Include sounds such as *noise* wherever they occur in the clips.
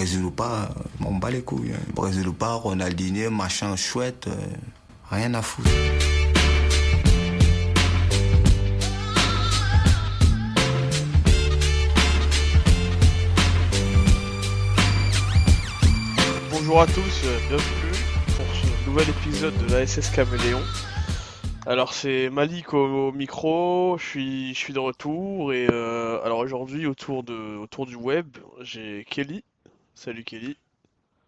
Brésil ou pas, on bat les couilles. Hein. Brésil ou pas, Ronaldinho, machin chouette, euh, rien à foutre. Bonjour à tous, bienvenue pour ce nouvel épisode de la SS Caméléon. Alors c'est Malik au, micro, je suis, je suis de retour et euh, alors aujourd'hui autour, autour du web j'ai Kelly. Salut Kelly.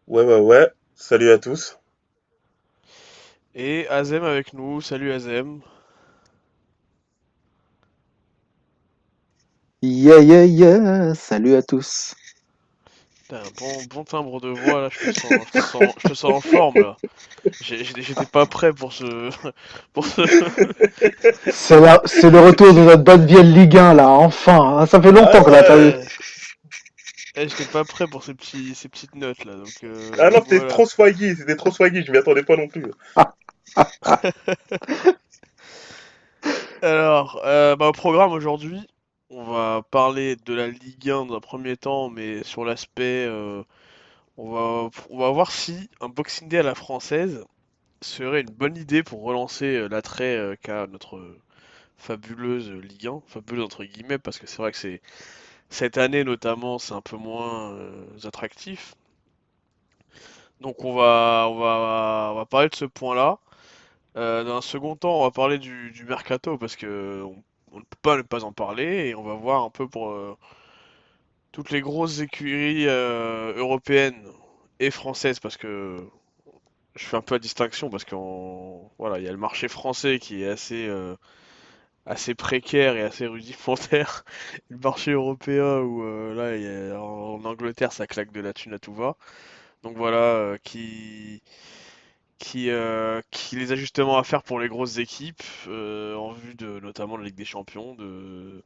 Ouais ouais ouais, salut à tous. Et Azem avec nous, salut Azem. Yeah yeah yeah, salut à tous un bon, bon timbre de voix là, je te sens, je te sens, je te sens en forme là. J'étais pas prêt pour ce. Pour ce... C'est le retour de notre bonne vieille Ligue 1 là, enfin. Hein. Ça fait longtemps que là, t'as vu. Eh, j'étais pas prêt pour ces, petits, ces petites notes là. Donc, euh, ah non, c'était trop swaggy, c'était trop swaggy, je m'y attendais pas non plus. *laughs* Alors, euh, bah, au programme aujourd'hui, on va parler de la Ligue 1 dans un premier temps, mais sur l'aspect, euh, on, va, on va voir si un Boxing Day à la française serait une bonne idée pour relancer l'attrait qu'a notre fabuleuse Ligue 1, fabuleuse entre guillemets, parce que c'est vrai que c'est cette année notamment, c'est un peu moins attractif. Donc on va, on va, on va parler de ce point-là. dans un second temps, on va parler du, du mercato parce que on ne peut pas ne pas en parler et on va voir un peu pour euh, toutes les grosses écuries euh, européennes et françaises parce que je fais un peu la distinction parce que voilà il y a le marché français qui est assez euh, assez précaire et assez rudimentaire *laughs* le marché européen où là en, Angleterre ça claque de la thune à tout va. Donc voilà qui qui, euh, qui les ajustements à faire pour les grosses équipes euh, en vue de notamment la Ligue des Champions de...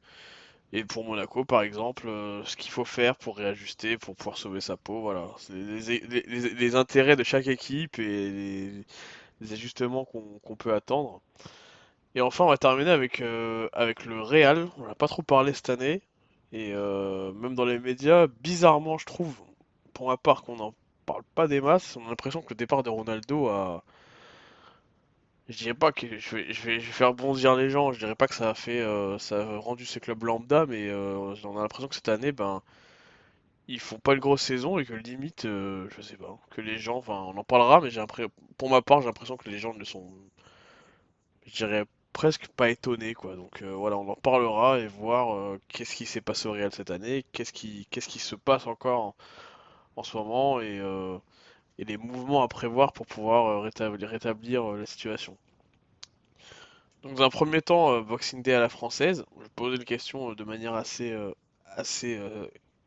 et pour Monaco par exemple euh, ce qu'il faut faire pour réajuster pour pouvoir sauver sa peau voilà. Les, intérêts de chaque équipe et les, ajustements qu'on peut attendre et enfin on va terminer avec, avec le Real on n'a pas trop parlé cette année et même dans les médias bizarrement je trouve pour ma part qu'on en parle pas des masses. On a l'impression que le départ de Ronaldo a. Je dirais pas que je vais, je vais, faire bondir les gens, je dirais pas que ça a fait euh, ça a rendu ces clubs lambda, mais euh, on a l'impression que cette année, ben ils font pas une grosse saison et que limite, euh, je sais pas, que les gens, enfin on en parlera, mais j'ai pour ma part j'ai l'impression que les gens ne sont, je dirais presque pas étonnés quoi. Donc voilà, on en parlera et voir qu'est-ce qui s'est passé au Real cette année, qu'est-ce qui, qu'est-ce qui se passe encore en ce moment et, euh, et, les mouvements à prévoir pour pouvoir euh, rétablir, euh, la situation. Donc dans un premier temps, Boxing Day à la française, je poser une question de manière assez, assez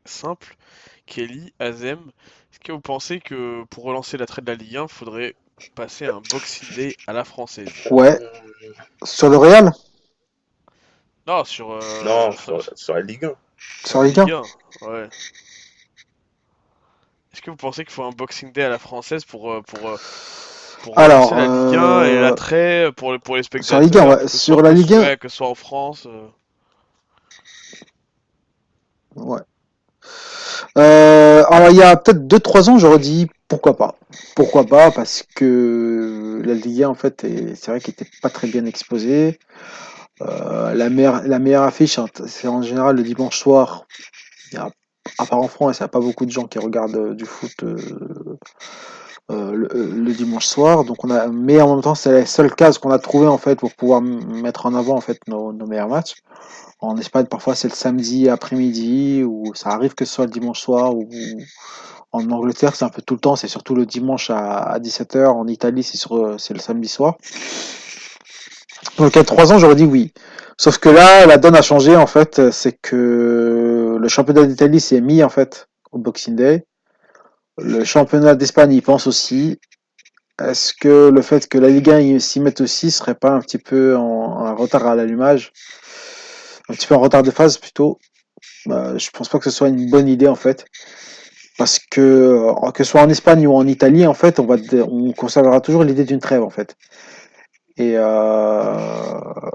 simple. Kelly, Azem, est-ce que vous pensez que pour relancer la traite de la Ligue 1, il faudrait passer un Boxing Day à la française Ouais. Sur le Real? Non, sur, non, sur, la Ligue 1. Sur la Ligue 1, Ligue 1 Ouais. Est-ce que vous pensez qu'il faut un Boxing Day à la française pour, euh, pour, euh, pour Alors, la Ligue 1 et euh, l'attrait pour, pour les spectateurs Sur la Ligue 1, ouais. Sur la Ligue 1. Que ce soit en France. Ouais. alors, il y a peut-être 2-3 ans, j'aurais dit pourquoi pas. Pourquoi pas, parce que la Ligue 1, en fait, c'est vrai qu'elle n'était pas très bien exposée. la, meilleure, la meilleure affiche, hein, c'est en général le dimanche soir. À part en France, il n'y a pas beaucoup de gens qui regardent euh, du foot euh, euh, le, dimanche soir. Donc on a, mais en même temps, c'est la seule case qu'on a trouvé en fait pour pouvoir mettre en avant en fait nos, meilleurs matchs. En Espagne, parfois c'est le samedi après-midi, ou ça arrive que ce soit le dimanche soir, ou en Angleterre, c'est un peu tout le temps, c'est surtout le dimanche à, 17h. En Italie, c'est c'est le samedi soir. Donc il y a trois ans, j'aurais dit oui. Sauf que là, la donne a changé en fait. C'est que le championnat d'Italie s'est mis en fait au Boxing Day. Le championnat d'Espagne y pense aussi. Est-ce que le fait que la Ligue 1 s'y mette aussi serait pas un petit peu en, retard à l'allumage? Un petit peu en retard de phase plutôt bah, Je pense pas que ce soit une bonne idée en fait. Parce que que ce soit en Espagne ou en Italie, en fait, on, va, on conservera toujours l'idée d'une trêve en fait. Et, euh,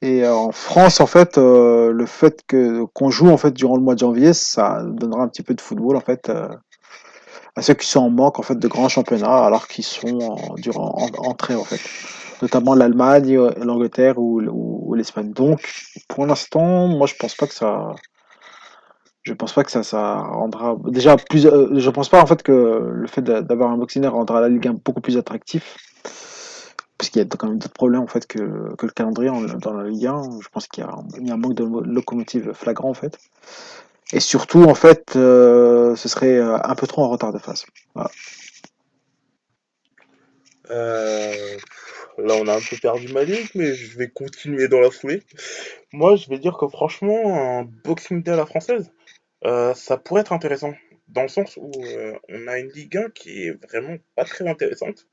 et, en France, en fait, euh, le fait que qu'on joue en fait durant le mois de janvier, ça donnera un petit peu de football en fait euh, à ceux qui sont en manque en fait de grands championnats, alors qu'ils sont en, durant en, en fait, notamment l'Allemagne, l'Angleterre ou, ou, l'Espagne. Donc, pour l'instant, moi, je pense pas que ça, je pense pas que ça, ça rendra déjà plus. Euh, je pense pas en fait que le fait d'avoir un boxing rendra la Ligue 1 beaucoup plus attractif parce qu'il y a quand même d'autres problèmes en fait que, que le calendrier dans la Ligue 1. Je pense qu'il y, a un manque de locomotive flagrant en fait. Et surtout en fait, euh, ce serait euh, un peu trop en retard de. Euh, là, on a un peu perdu ma ligue, mais je vais continuer dans la foulée. Moi, je vais dire que franchement, un Boxing Day à la française, ça pourrait être intéressant dans le sens où euh, on a une Ligue 1 qui est vraiment pas très intéressante.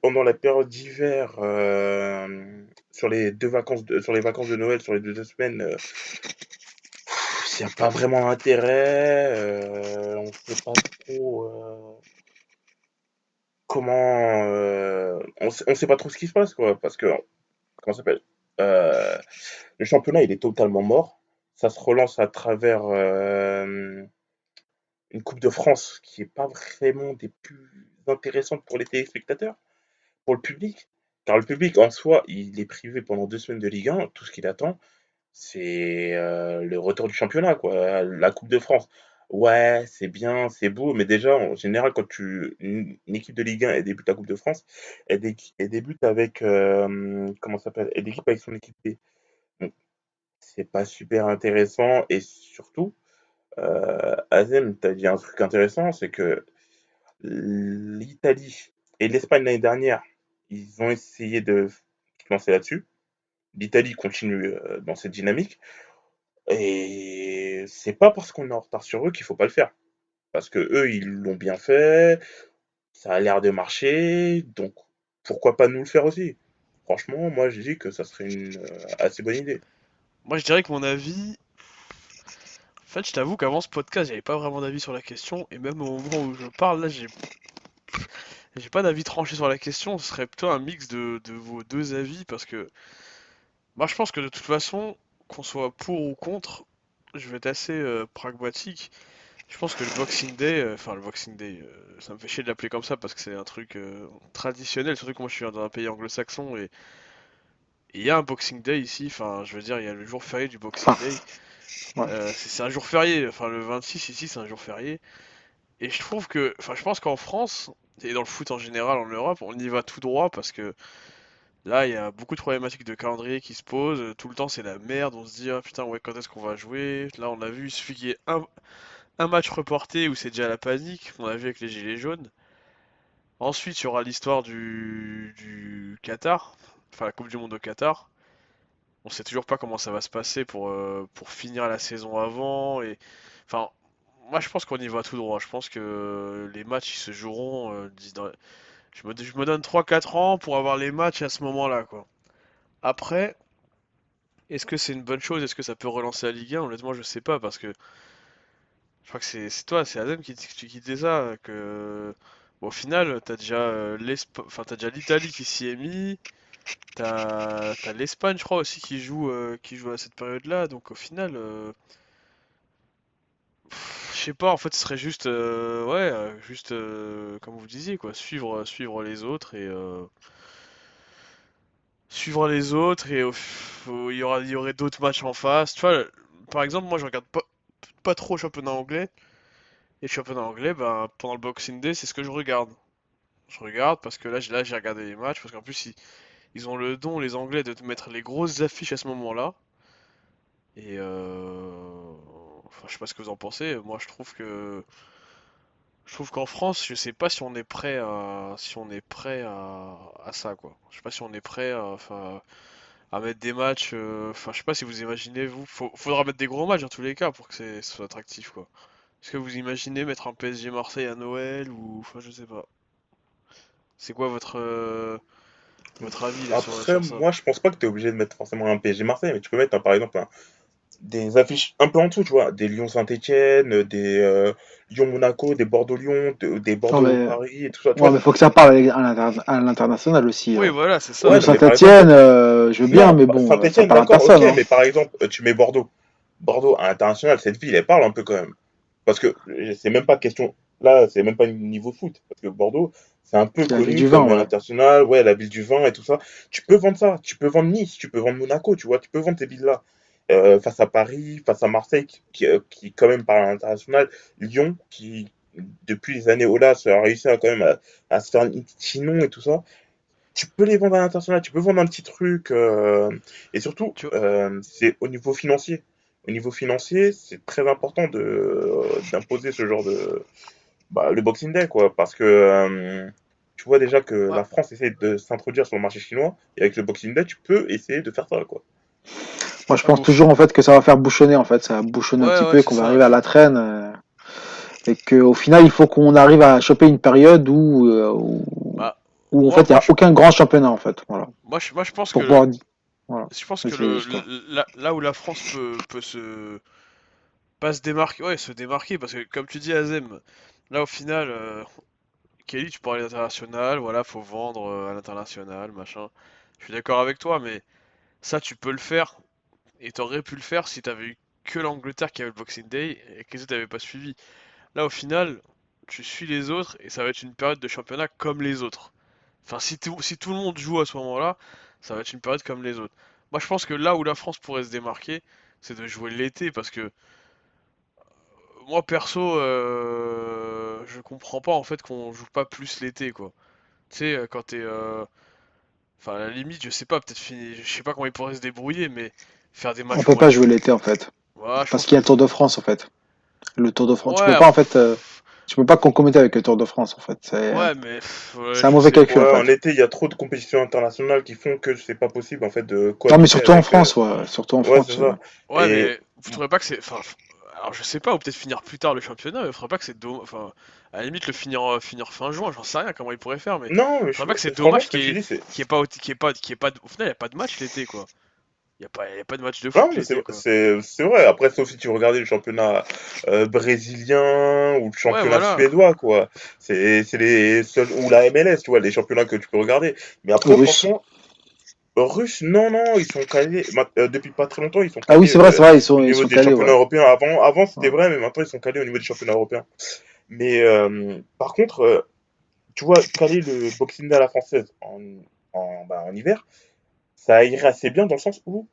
Pendant la période d'hiver, euh, sur les deux vacances de, sur les vacances de Noël, sur les deux, semaines, euh, il n'y a pas vraiment d'intérêt. on ne sait pas trop comment. on, ne sait pas trop ce qui se passe, quoi. Parce que, comment s'appelle? Le championnat, il est totalement mort. Ça se relance à travers une Coupe de France qui n'est pas vraiment des plus intéressantes pour les téléspectateurs, pour le public. Car le public, en soi, il est privé pendant deux semaines de Ligue 1. Tout ce qu'il attend, c'est euh, le retour du championnat, quoi. La Coupe de France. Ouais, c'est bien, c'est beau, mais déjà, en général, quand tu une, équipe de Ligue 1 elle débute la Coupe de France, elle, débute avec euh, comment s'appelle Elle débute avec son équipe. C'est pas super intéressant et surtout, euh, Azem, tu as dit un truc intéressant, c'est que l'Italie et l'Espagne l'année dernière, ils ont essayé de lancer là-dessus. L'Italie continue euh, dans cette dynamique. Et c'est pas parce qu'on est en retard sur eux qu'il faut pas le faire. Parce que eux, ils l'ont bien fait, ça a l'air de marcher, donc pourquoi pas nous le faire aussi? Franchement, moi je dis que ça serait une euh, assez bonne idée. Moi je dirais que mon avis, en fait, je t'avoue qu'avant ce podcast, j'avais pas vraiment d'avis sur la question, et même au moment où je parle, là, j'ai pas d'avis tranché sur la question, ce serait plutôt un mix de, vos deux avis, parce que moi je pense que de toute façon, qu'on soit pour ou contre, je vais être assez euh, pragmatique. Je pense que le Boxing Day, euh, enfin le Boxing Day, euh, ça me fait chier de l'appeler comme ça parce que c'est un truc traditionnel, surtout que moi je suis dans un pays anglo-saxon et il y a un Boxing Day ici, enfin je veux dire, il y a le jour férié du Boxing Day. Euh, c'est un jour férié, enfin le 26 ici c'est un jour férié. Et je trouve que, enfin je pense qu'en France, et dans le foot en général en Europe, on y va tout droit parce que là il y a beaucoup de problématiques de calendrier qui se posent. Tout le temps c'est la merde, on se dit ah putain ouais quand est-ce qu'on va jouer? Là on a vu, il suffit qu'il y ait un, un match reporté où c'est déjà la panique, on a vu avec les gilets jaunes. Ensuite il y aura l'histoire du, du Qatar, enfin la Coupe du Monde au Qatar on sait toujours pas comment ça va se passer pour, euh, pour finir la saison avant. Et enfin, moi je pense qu'on y va tout droit. Je pense que les matchs ils se joueront. Euh, je, me, je me donne 3-4 ans pour avoir les matchs à ce moment-là, quoi. Après, est-ce que c'est une bonne chose? Est-ce que ça peut relancer la Ligue 1 Honnêtement, je sais pas parce que je crois que c'est toi, c'est Adam qui, qui, disait ça. Que au final, t'as déjà euh, enfin, l'Italie qui s'y est mis. T'as l'Espagne, je crois aussi, qui joue, euh, qui joue à cette période-là. Donc au final, euh, je sais pas. En fait, ce serait juste, euh, ouais, juste comme vous disiez, quoi, suivre, les autres et suivre les autres et il y aura, y aurait d'autres matchs en face. Tu vois, par exemple, moi, je regarde pas, trop le championnat anglais. Et championnat anglais, ben, pendant le Boxing Day, c'est ce que je regarde. Je regarde parce que là, là j'ai regardé les matchs parce qu'en plus, ils ont le don, les Anglais, de te mettre les grosses affiches à ce moment-là. Et euh... enfin, je sais pas ce que vous en pensez. Moi, je trouve que je trouve qu'en France, je sais pas si on est prêt à si on est prêt à, à ça quoi. Je sais pas si on est prêt à enfin à mettre des matchs. Euh, enfin, je sais pas si vous imaginez vous. faudra mettre des gros matchs dans tous les cas pour que ce soit attractif quoi. Est-ce que vous imaginez mettre un PSG Marseille à Noël ou enfin je sais pas. C'est quoi votre euh, votre avis Après, moi, je pense pas que tu es obligé de mettre forcément un PSG Marseille, mais tu peux mettre, par exemple, des affiches un peu en dessous, tu vois, des Lyon-Saint-Etienne, des euh, Lyon-Monaco, des Bordeaux-Lyon, de- des Bordeaux-Paris et tout ça, tu ouais, vois. mais faut que ça parle à l'inter- à l'international aussi. Oui, euh. voilà, c'est ça. Ouais, Saint-Etienne, euh, je veux bien, non, mais bah, bon, Saint-Etienne, d'accord, ok, personne. Hein. mais par exemple, euh, tu mets Bordeaux. Bordeaux, à l'international, cette ville, elle parle un peu quand même. Parce que euh, c'est même pas question, là, c'est même pas niveau foot. Parce que Bordeaux, c'est un peu la ville connu du vin, comme à ouais. l'international, ouais, la ville du vin et tout ça. Tu peux vendre ça, tu peux vendre Nice, tu peux vendre Monaco, tu vois, tu peux vendre ces villes-là. Euh, face à Paris, face à Marseille, qui, qui, euh, qui, quand même parle à l'international, Lyon, qui depuis les années Olas a réussi à quand même à, à se faire un petit nom et tout ça. Tu peux les vendre à l'international, tu peux vendre un petit truc. euh, et surtout, Tu- euh, c'est au niveau financier. Au niveau financier, c'est très important de d'imposer ce genre de bah, le Boxing Day quoi, parce que euh, tu vois déjà que Ouais. la France essaie de s'introduire sur le marché chinois et avec le Boxing Day, tu peux essayer de faire ça quoi. Moi, je pense toujours en fait que ça va faire bouchonner en fait, ça va bouchonner un Ouais, petit ouais, peu, qu'on va arriver à la traîne, euh, et qu'au final, il faut qu'on arrive à choper une période où, euh, où, Bah, où, en moi, fait il n'y a je, aucun grand championnat en fait, voilà, moi, je, moi, je pense que pour pouvoir, voilà, je pense que le, là où la France peut, peut se pas se démarquer, ouais, se démarquer, parce que comme tu dis, Azem, là au final, euh, Kelly, tu parlais d'international, voilà, faut vendre euh, à l'international, machin. Je suis d'accord avec toi, mais ça, tu peux le faire, et t'aurais pu le faire si t'avais eu que l'Angleterre qui avait le Boxing Day et que les autres n'avaient pas suivi. Là, au final, tu suis les autres et ça va être une période de championnat comme les autres. Enfin, si si tout le monde joue à ce moment-là, ça va être une période comme les autres. Moi, je pense que là où la France pourrait se démarquer, c'est de jouer l'été parce que moi, perso, euh, je comprends pas en fait qu'on joue pas plus l'été, quoi. Tu sais, euh, quand t'es. euh, Enfin, à la limite, je sais pas, peut-être fini... je sais pas comment ils pourraient se débrouiller, mais faire des On matchs peut au mois pas jouer l'été en fait, Ouais, parce qu'il y a le Tour de France en fait. Le Tour de France, tu peux pas en fait, euh, tu peux pas concomiser avec le Tour de France en fait, c'est Ouais, mais. ouais, c'est un mauvais sais calcul en Ouais, en fait. été, il y a trop de compétitions internationales qui font que c'est pas possible en fait de Non mais surtout en euh, France, ouais, surtout en Ouais, France. ça. Ouais, Et mais vous trouvez pas que c'est. Enfin, alors je sais pas, ou peut-être finir plus tard le championnat, mais faudrait pas que c'est dommage. Enfin, à la limite, le finir, euh, finir fin juin, j'en sais rien comment ils pourraient faire, mais non, mais je- faudrait pas que c'est dommage qu'il y tu ait, pas, ait ait de- au final, il y a pas de match l'été, quoi. Il y a pas, il y a pas de match de Non, foot c'est vrai. Après, sauf si tu regardais le championnat euh, brésilien ou le Ouais, championnat voilà. suédois, quoi. C'est c'est les seuls. Ou la MLS, tu vois, les championnats que tu peux regarder. Mais après, franchement, Russes, non, non, ils sont calés. euh, depuis pas très longtemps, ils sont Ah oui, calés c'est vrai, c'est euh, vrai, ils au sont, ils niveau sont des calés, championnats ouais. européens. Avant, avant c'était Ouais. vrai, mais maintenant, ils sont calés au niveau des championnats européens. Mais euh, par contre, euh, tu vois, caler le Boxing Day à la française en, en, bah, en hiver, ça irait assez bien dans le sens où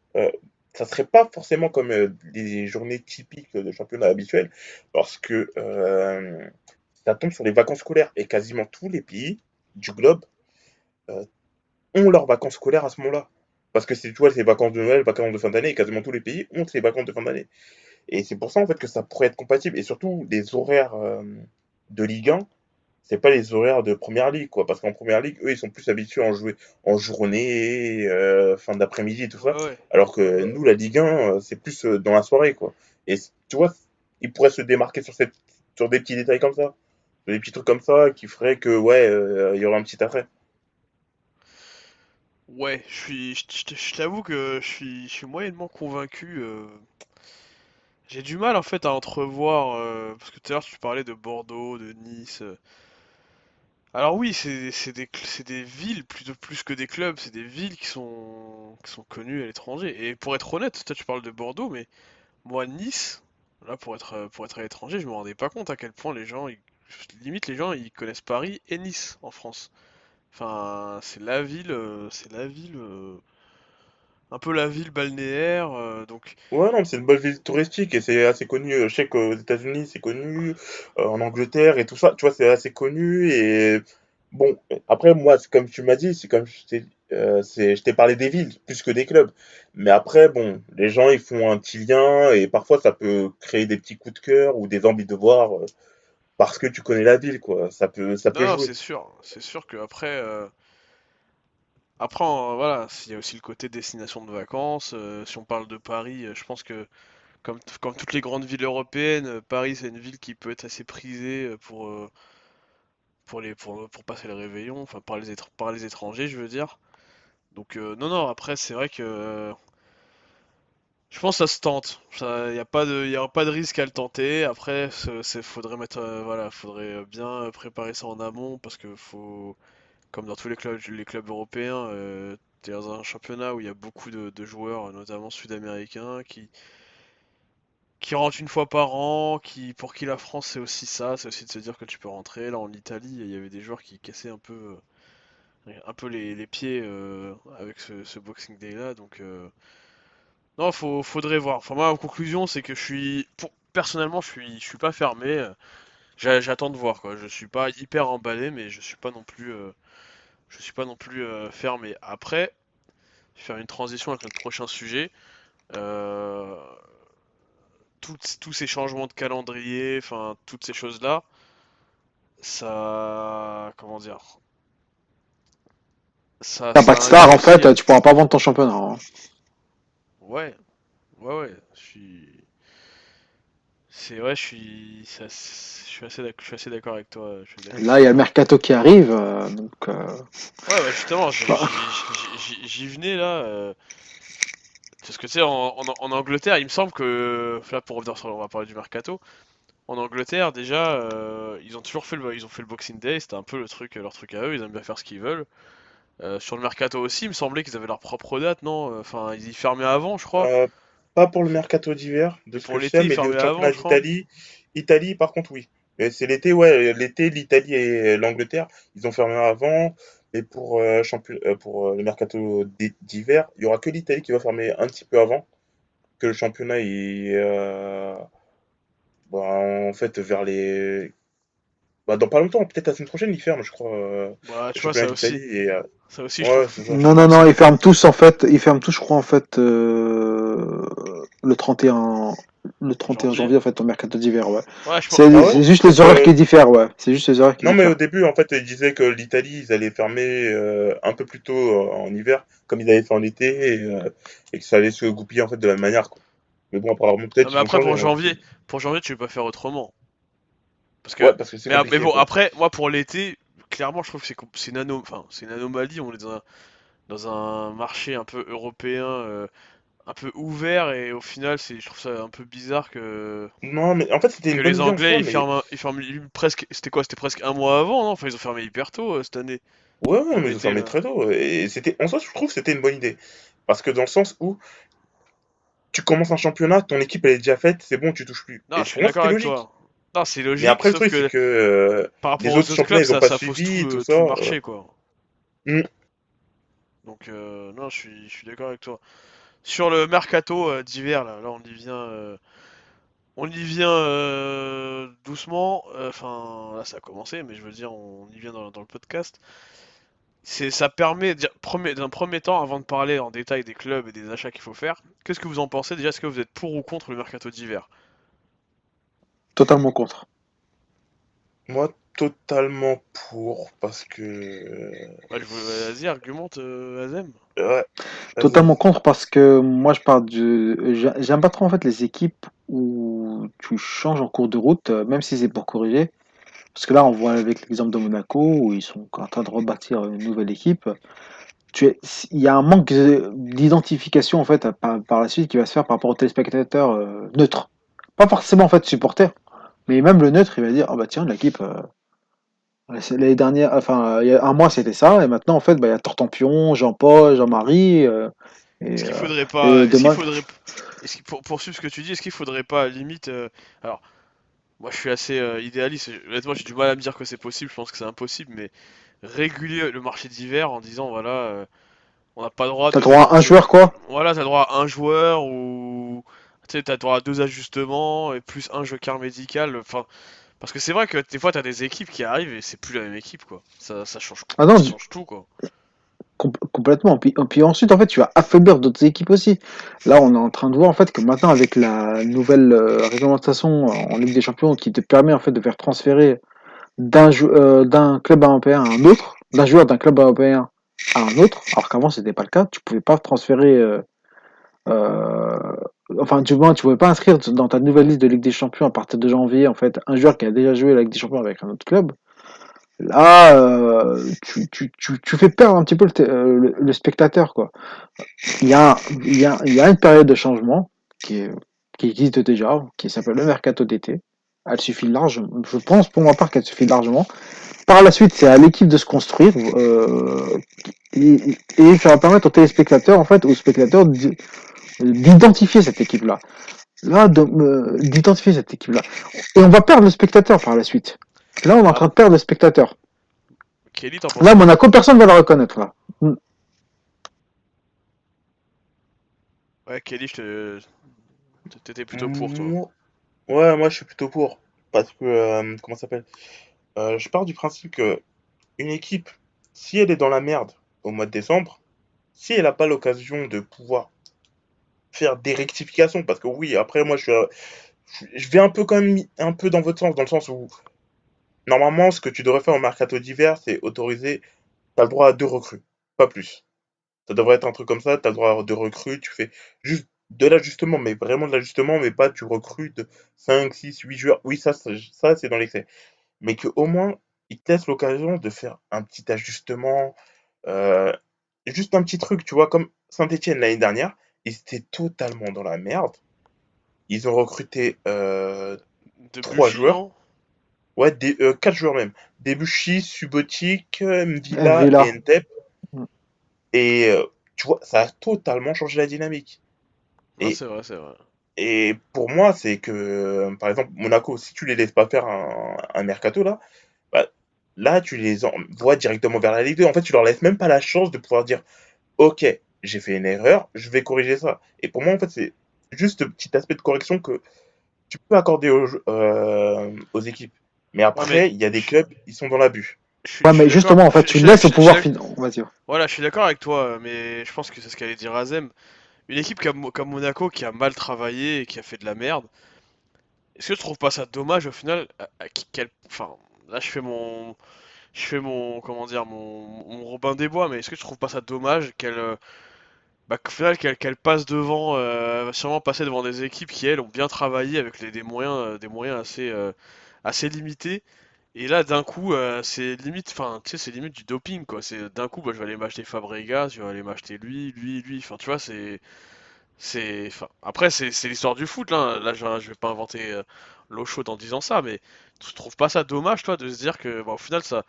ça serait pas forcément comme les journées typiques de championnat habituel, parce que ça tombe sur les vacances scolaires et quasiment tous les pays du globe ont leurs vacances scolaires à ce moment-là. Parce que c'est, tu vois, c'est vacances de Noël, vacances de fin d'année, et quasiment tous les pays ont ces vacances de fin d'année. Et c'est pour ça, en fait, que ça pourrait être compatible. Et surtout, les horaires euh, de Ligue 1, c'est pas les horaires de Première Ligue, quoi. Parce qu'en Première Ligue, eux, ils sont plus habitués à en jouer en journée, euh, fin d'après-midi et tout ça. Ouais. Alors que nous, la Ligue 1, euh, c'est plus dans la soirée, quoi. Et tu vois, ils pourraient se démarquer sur, cette, sur des petits détails comme ça. Sur des petits trucs comme ça qui feraient que, ouais, euh, il y aurait un petit attrait. Ouais, je suis, je t'avoue que je suis, je suis moyennement convaincu. euh, J'ai du mal en fait à entrevoir, euh, parce que tout à l'heure tu parlais de Bordeaux, de Nice. euh. Alors oui, c'est c'est des, c'est des villes plutôt plus que des clubs, c'est des villes qui sont, qui sont connues à l'étranger. Et pour être honnête, toi tu parles de Bordeaux, mais moi Nice, là pour être, pour être à l'étranger, je me rendais pas compte à quel point les gens, limite les gens ils connaissent Paris et Nice en France. Enfin, c'est la ville, euh, c'est la ville, euh, un peu la ville balnéaire, euh, donc Ouais, non, c'est une bonne ville touristique et c'est assez connu. Je sais qu'aux États-Unis, c'est connu, en Angleterre et tout ça, tu vois, c'est assez connu. Et bon, après, moi, c'est comme tu m'as dit, c'est comme je t'ai parlé des villes plus que des clubs. Mais après, bon, les gens, ils font un petit lien et parfois, ça peut créer des petits coups de cœur ou des envies de voir parce que tu connais la ville, quoi. Ça peut, ça non, peut c'est sûr, c'est sûr que après, euh, après euh, voilà, il y a aussi le côté destination de vacances. euh, si on parle de Paris, euh, je pense que comme, toutes les grandes villes européennes, Paris c'est une ville qui peut être assez prisée pour, pour les, pour, pour passer le réveillon, enfin par les, par les étrangers, je veux dire. Donc non, non, après c'est vrai que Je pense que ça se tente. Il n'y a pas de, y pas de risque à le tenter. Après, c'est faudrait mettre, euh, voilà, faudrait bien préparer ça en amont parce que faut, comme dans tous les clubs, les clubs européens, euh, t'es dans un championnat où il y a beaucoup de, joueurs, notamment sud-américains, qui qui rentrent une fois par an, qui pour qui la France c'est aussi ça, c'est aussi de se dire que tu peux rentrer. Là en Italie, il y avait des joueurs qui cassaient un peu, un peu les, les pieds euh, avec ce, ce Boxing Day là, donc. Euh, non, faut, faudrait voir. Enfin, moi, en conclusion, c'est que je suis, pour, personnellement, je suis, je suis pas fermé. J'a- J'attends de voir, quoi. Je suis pas hyper emballé, mais je suis pas non plus, euh, je suis pas non plus euh, fermé. Après, je vais faire une transition avec notre prochain sujet. Euh, toutes- tous ces changements de calendrier, enfin, toutes ces choses-là, ça, comment dire, ça, T'as pas ça de star, en fait, tu pourras pas vendre ton championnat. hein. Ouais, ouais, ouais. Je suis. C'est ouais, je suis, ça- je suis assez d'accord, je suis assez d'accord avec toi. Je suis d'accord. Là, il y a le mercato qui arrive, euh, donc euh, Ouais, ouais, justement, je- bah, j'y j'y- j'y venais là. euh, parce que tu sais, en, en, en Angleterre, il me semble que là, pour revenir sur, on va parler du mercato. En Angleterre, déjà, euh, ils ont toujours fait le, ils ont fait le Boxing Day. C'était un peu le truc, leur truc à eux. Ils aiment bien faire ce qu'ils veulent. Euh, sur le mercato aussi, il me semblait qu'ils avaient leur propre date, non? Enfin, ils y fermaient avant, je crois. Euh, pas pour le mercato d'hiver, de ce Pour que je l'été, sais, mais le championnat d'Italie, Italie, par contre, oui. C'est l'été, ouais, l'été, l'Italie et l'Angleterre, ils ont fermé avant. Et pour, euh, euh, euh, le mercato d'hi- d'hiver, il y aura que l'Italie qui va fermer un petit peu avant, que le championnat euh, bah, en fait, vers les... Bah, dans pas longtemps, peut-être la semaine prochaine, ils ferment, je crois, euh, Bah, le tu vois, championnat ça aussi. d'Italie. Et, euh, Ça aussi, je ouais, trouve, c'est je ça. non, non, non, ils ferment tous en fait, ils ferment tous, je crois en fait euh, le 31, le 31 janvier. janvier en fait au mercato d'hiver, ouais. C'est Ah ouais? juste les Parce horaires qui diffèrent, ouais. C'est juste les horaires qui Non, mais au début, en fait, ils disaient que l'Italie, ils allaient fermer euh, un peu plus tôt euh, en hiver, comme ils avaient fait en été, et, euh, et que ça allait se goupiller en fait de la même manière, quoi. Mais bon, apparemment, Non, peut-être mais après, pour janvier, pour janvier, tu peux pas faire autrement. Parce que, Ouais, parce que c'est mais, bon, quoi. après, moi, pour l'été, clairement, je trouve que c'est une, anom- enfin, c'est une anomalie. On est dans un, dans un marché un peu européen, euh, un peu ouvert, et au final, c'est, je trouve ça un peu bizarre que, Non, mais en fait, c'était que une bonne les Anglais, ils mais ferment, ils ferment presque, c'était quoi? C'était presque un mois avant, non? Enfin, ils ont fermé hyper tôt, euh, cette année, ouais, ouais, mais ils ont fermé là. très tôt. Et c'était, en soi, je trouve que c'était une bonne idée. Parce que dans le sens où tu commences un championnat, ton équipe elle est déjà faite, c'est bon, tu touches plus. Non, Et je suis d'accord avec logique. toi. Non, c'est Mais logique, après, le sauf truc, c'est que euh, par les rapport aux autres autres championnats, clubs, ils ont ça, pas suivi, tout, tout le- ça. tout euh, marché, quoi. hmm. Donc, euh, non, je suis, je suis d'accord avec toi. Sur le mercato euh, d'hiver, là, là, on y vient, euh, on y vient euh, doucement. euh, Enfin, là, ça a commencé, mais je veux dire, on y vient dans, dans le podcast. C'est, ça permet, premier, d'un premier temps, avant de parler en détail des clubs et des achats qu'il faut faire, qu'est-ce que vous en pensez? Déjà, est-ce que vous êtes pour ou contre le mercato d'hiver? Totalement contre. Moi, totalement pour, parce que... Ouais, je veux- vas-y, argumente, euh, Azem. Ouais. Totalement contre parce que moi je parle de. j'a- J'aime pas trop en fait les équipes où tu changes en cours de route, euh, même si c'est pour corriger. Parce que là, on voit avec l'exemple de Monaco où ils sont en train de rebâtir une nouvelle équipe. Tu es- Il y a un manque de- d'identification en fait par, par la suite qui va se faire par rapport aux téléspectateurs euh, neutres. Pas forcément en fait supporters, mais même le neutre il va dire ah bah tiens l'équipe euh, l'année dernière, enfin il y a un mois c'était ça et maintenant en fait bah il y a Tortampion, Jean-Paul, Jean-Marie euh, Est-ce qu'il euh, faudrait pas, demain faudrait, est-ce qu'il- pour poursuivre ce que tu dis, est-ce qu'il faudrait pas limite, euh, alors moi je suis assez euh, idéaliste, honnêtement j'ai du mal à me dire que c'est possible, je pense que c'est impossible, mais réguler le marché d'hiver en disant voilà, euh, on n'a pas le droit t'as droit à un joueur quoi? voilà, t'as le droit à un joueur ou tu sais, à deux ajustements et plus un joker médical, enfin, parce que c'est vrai que des fois t'as des équipes qui arrivent et c'est plus la même équipe quoi, ça, ça change, Ah non, ça change tout quoi. Com- complètement. Puis, puis ensuite, en fait, tu vas affaiblir d'autres équipes aussi. Là, on est en train de voir en fait que maintenant, avec la nouvelle euh, réglementation en Ligue des Champions qui te permet en fait de faire transférer d'un euh, club européen à un autre, d'un joueur d'un club européen à un autre, alors qu'avant c'était pas le cas. Tu pouvais pas transférer, euh, euh, enfin, du moins, tu pouvais pas inscrire dans ta nouvelle liste de Ligue des Champions à partir de janvier en fait un joueur qui a déjà joué la Ligue des Champions avec un autre club. Là, euh, tu, fais perdre un petit peu le, euh, spectateur, quoi. Il y a, une période de changement. qui, existe déjà, qui s'appelle le mercato d'été. Elle suffit large, je pense pour ma part qu'elle suffit largement. Par la suite, c'est à l'équipe de se construire euh, et, ça va permettre aux téléspectateurs, en fait, aux spectateurs d'identifier cette équipe-là. Là, de- euh, d'identifier cette équipe-là. Et on va perdre le spectateur par la suite. Là, on est en train de perdre le spectateur. Kelly, t'en penses Là, Monaco, personne va le reconnaître. Là. Ouais, Kelly, je te... t'étais plutôt pour toi. Moi- Ouais, moi je suis plutôt pour. Parce que, euh, comment ça s'appelle? Euh, je pars du principe que une équipe, si elle est dans la merde au mois de décembre, si elle n'a pas l'occasion de pouvoir faire des rectifications, parce que oui, après moi je je vais un peu quand même un peu dans votre sens, dans le sens où normalement ce que tu devrais faire au mercato d'hiver, c'est autoriser, t'as le droit à deux recrues, pas plus. Ça devrait être un truc comme ça, t'as le droit à deux recrues, tu fais juste de l'ajustement, mais vraiment de l'ajustement, mais pas tu recrutes 5, 6, 8 joueurs. Oui, ça, ça, ça, c'est dans l'excès. Mais qu'au moins, ils te laissent l'occasion de faire un petit ajustement, euh, juste un petit truc, tu vois, comme Saint-Etienne l'année dernière, ils étaient totalement dans la merde. Ils ont recruté euh, De Trois joueurs. ouais, des, euh, quatre joueurs même. Debuchy, Subotic, euh, Mvila Mvila. et Ntep. Mm. Et euh, tu vois, ça a totalement changé la dynamique. C'est vrai, c'est vrai. Et pour moi, c'est que, par exemple, Monaco, si tu les laisses pas faire un, un mercato là, bah, là, tu les envoies directement vers la Ligue 2. En fait, tu leur laisses même pas la chance de pouvoir dire, OK, j'ai fait une erreur, je vais corriger ça. Et pour moi, en fait, c'est juste ce petit aspect de correction que tu peux accorder aux, euh, aux équipes. Mais après, mais- il y a des clubs, ils sont dans l'abus. Suis- Ouais, je mais justement, en fait, tu laisses au pouvoir final. Voilà, je suis d'accord avec toi, mais je pense que c'est ce qu'allait dire Azem. Une équipe comme, comme Monaco qui a mal travaillé et qui a fait de la merde, est-ce que tu trouves pas ça dommage au final à- à Enfin, là je fais mon, je fais mon, comment dire, mon, mon Robin des Bois, mais est-ce que tu trouves pas ça dommage qu'elle, euh, bah, qu'au final qu'elle passe devant, euh, va sûrement passer devant des équipes qui elles ont bien travaillé avec des moyens, euh, des moyens assez, euh, assez limités. Et là, d'un coup, c'est limite, enfin, tu sais, c'est limite du doping, quoi. C'est d'un coup, bah, je vais aller m'acheter Fabregas, je vais aller m'acheter lui, lui, lui. Enfin, tu vois, c'est, c'est, enfin, après, c'est, l'histoire du foot, là. Là, je, je vais pas inventer l'eau chaude en disant ça, mais tu trouves pas ça dommage, toi, de se dire que, bah, au final, ça,